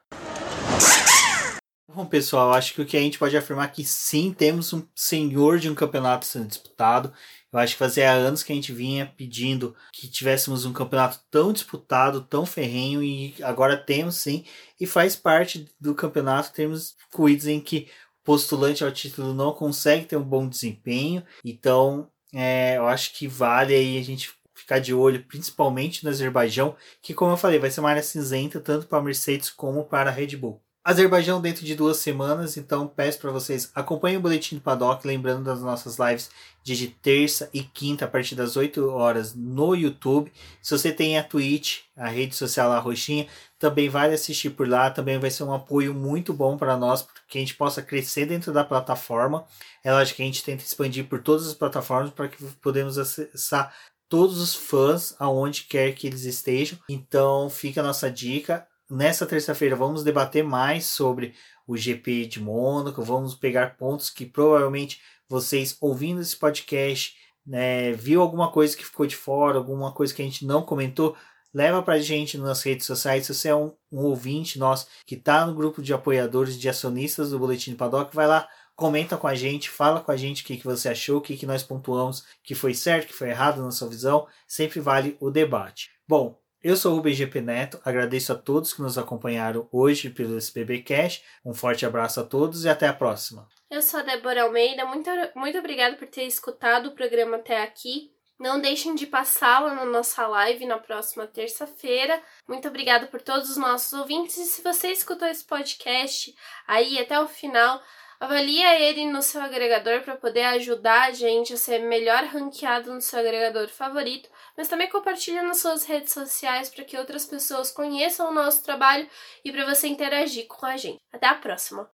Bom, pessoal, acho que o que a gente pode afirmar é que sim, temos um senhor de um campeonato sendo disputado. Eu acho que fazia anos que a gente vinha pedindo que tivéssemos um campeonato tão disputado, tão ferrenho, e agora temos sim. E faz parte do campeonato termos corridas em que o postulante ao título não consegue ter um bom desempenho. Então, é, eu acho que vale aí a gente ficar de olho, principalmente no Azerbaijão, que, como eu falei, vai ser uma área cinzenta tanto para a Mercedes como para a Red Bull. Azerbaijão dentro de duas semanas, então peço para vocês acompanhem o Boletim do Paddock, lembrando das nossas lives de terça e quinta a partir das 8 horas no YouTube. Se você tem a Twitch, a rede social lá roxinha, também vale assistir por lá, também vai ser um apoio muito bom para nós, para que a gente possa crescer dentro da plataforma. É lógico que a gente tenta expandir por todas as plataformas para que podemos acessar todos os fãs aonde quer que eles estejam. Então fica a nossa dica Nessa terça-feira vamos debater mais sobre o GP de Mônaco, vamos pegar pontos que provavelmente vocês ouvindo esse podcast, né, viu alguma coisa que ficou de fora, alguma coisa que a gente não comentou, leva para a gente nas redes sociais. Se você é um, um ouvinte nosso que está no grupo de apoiadores, de acionistas do Boletim Paddock, vai lá, comenta com a gente, fala com a gente o que, que você achou, o que, que nós pontuamos que foi certo, que foi errado na sua visão. Sempre vale o debate. Bom, eu sou o BGP Neto, agradeço a todos que nos acompanharam hoje pelo SBB Cash. Um forte abraço a todos e até a próxima. Eu sou a Débora Almeida, muito, muito obrigada por ter escutado o programa até aqui. Não deixem de passá-la na nossa live na próxima terça-feira. Muito obrigada por todos os nossos ouvintes. E se você escutou esse podcast aí até o final, avalia ele no seu agregador para poder ajudar a gente a ser melhor ranqueado no seu agregador favorito, mas também compartilha nas suas redes sociais para que outras pessoas conheçam o nosso trabalho e para você interagir com a gente. Até a próxima!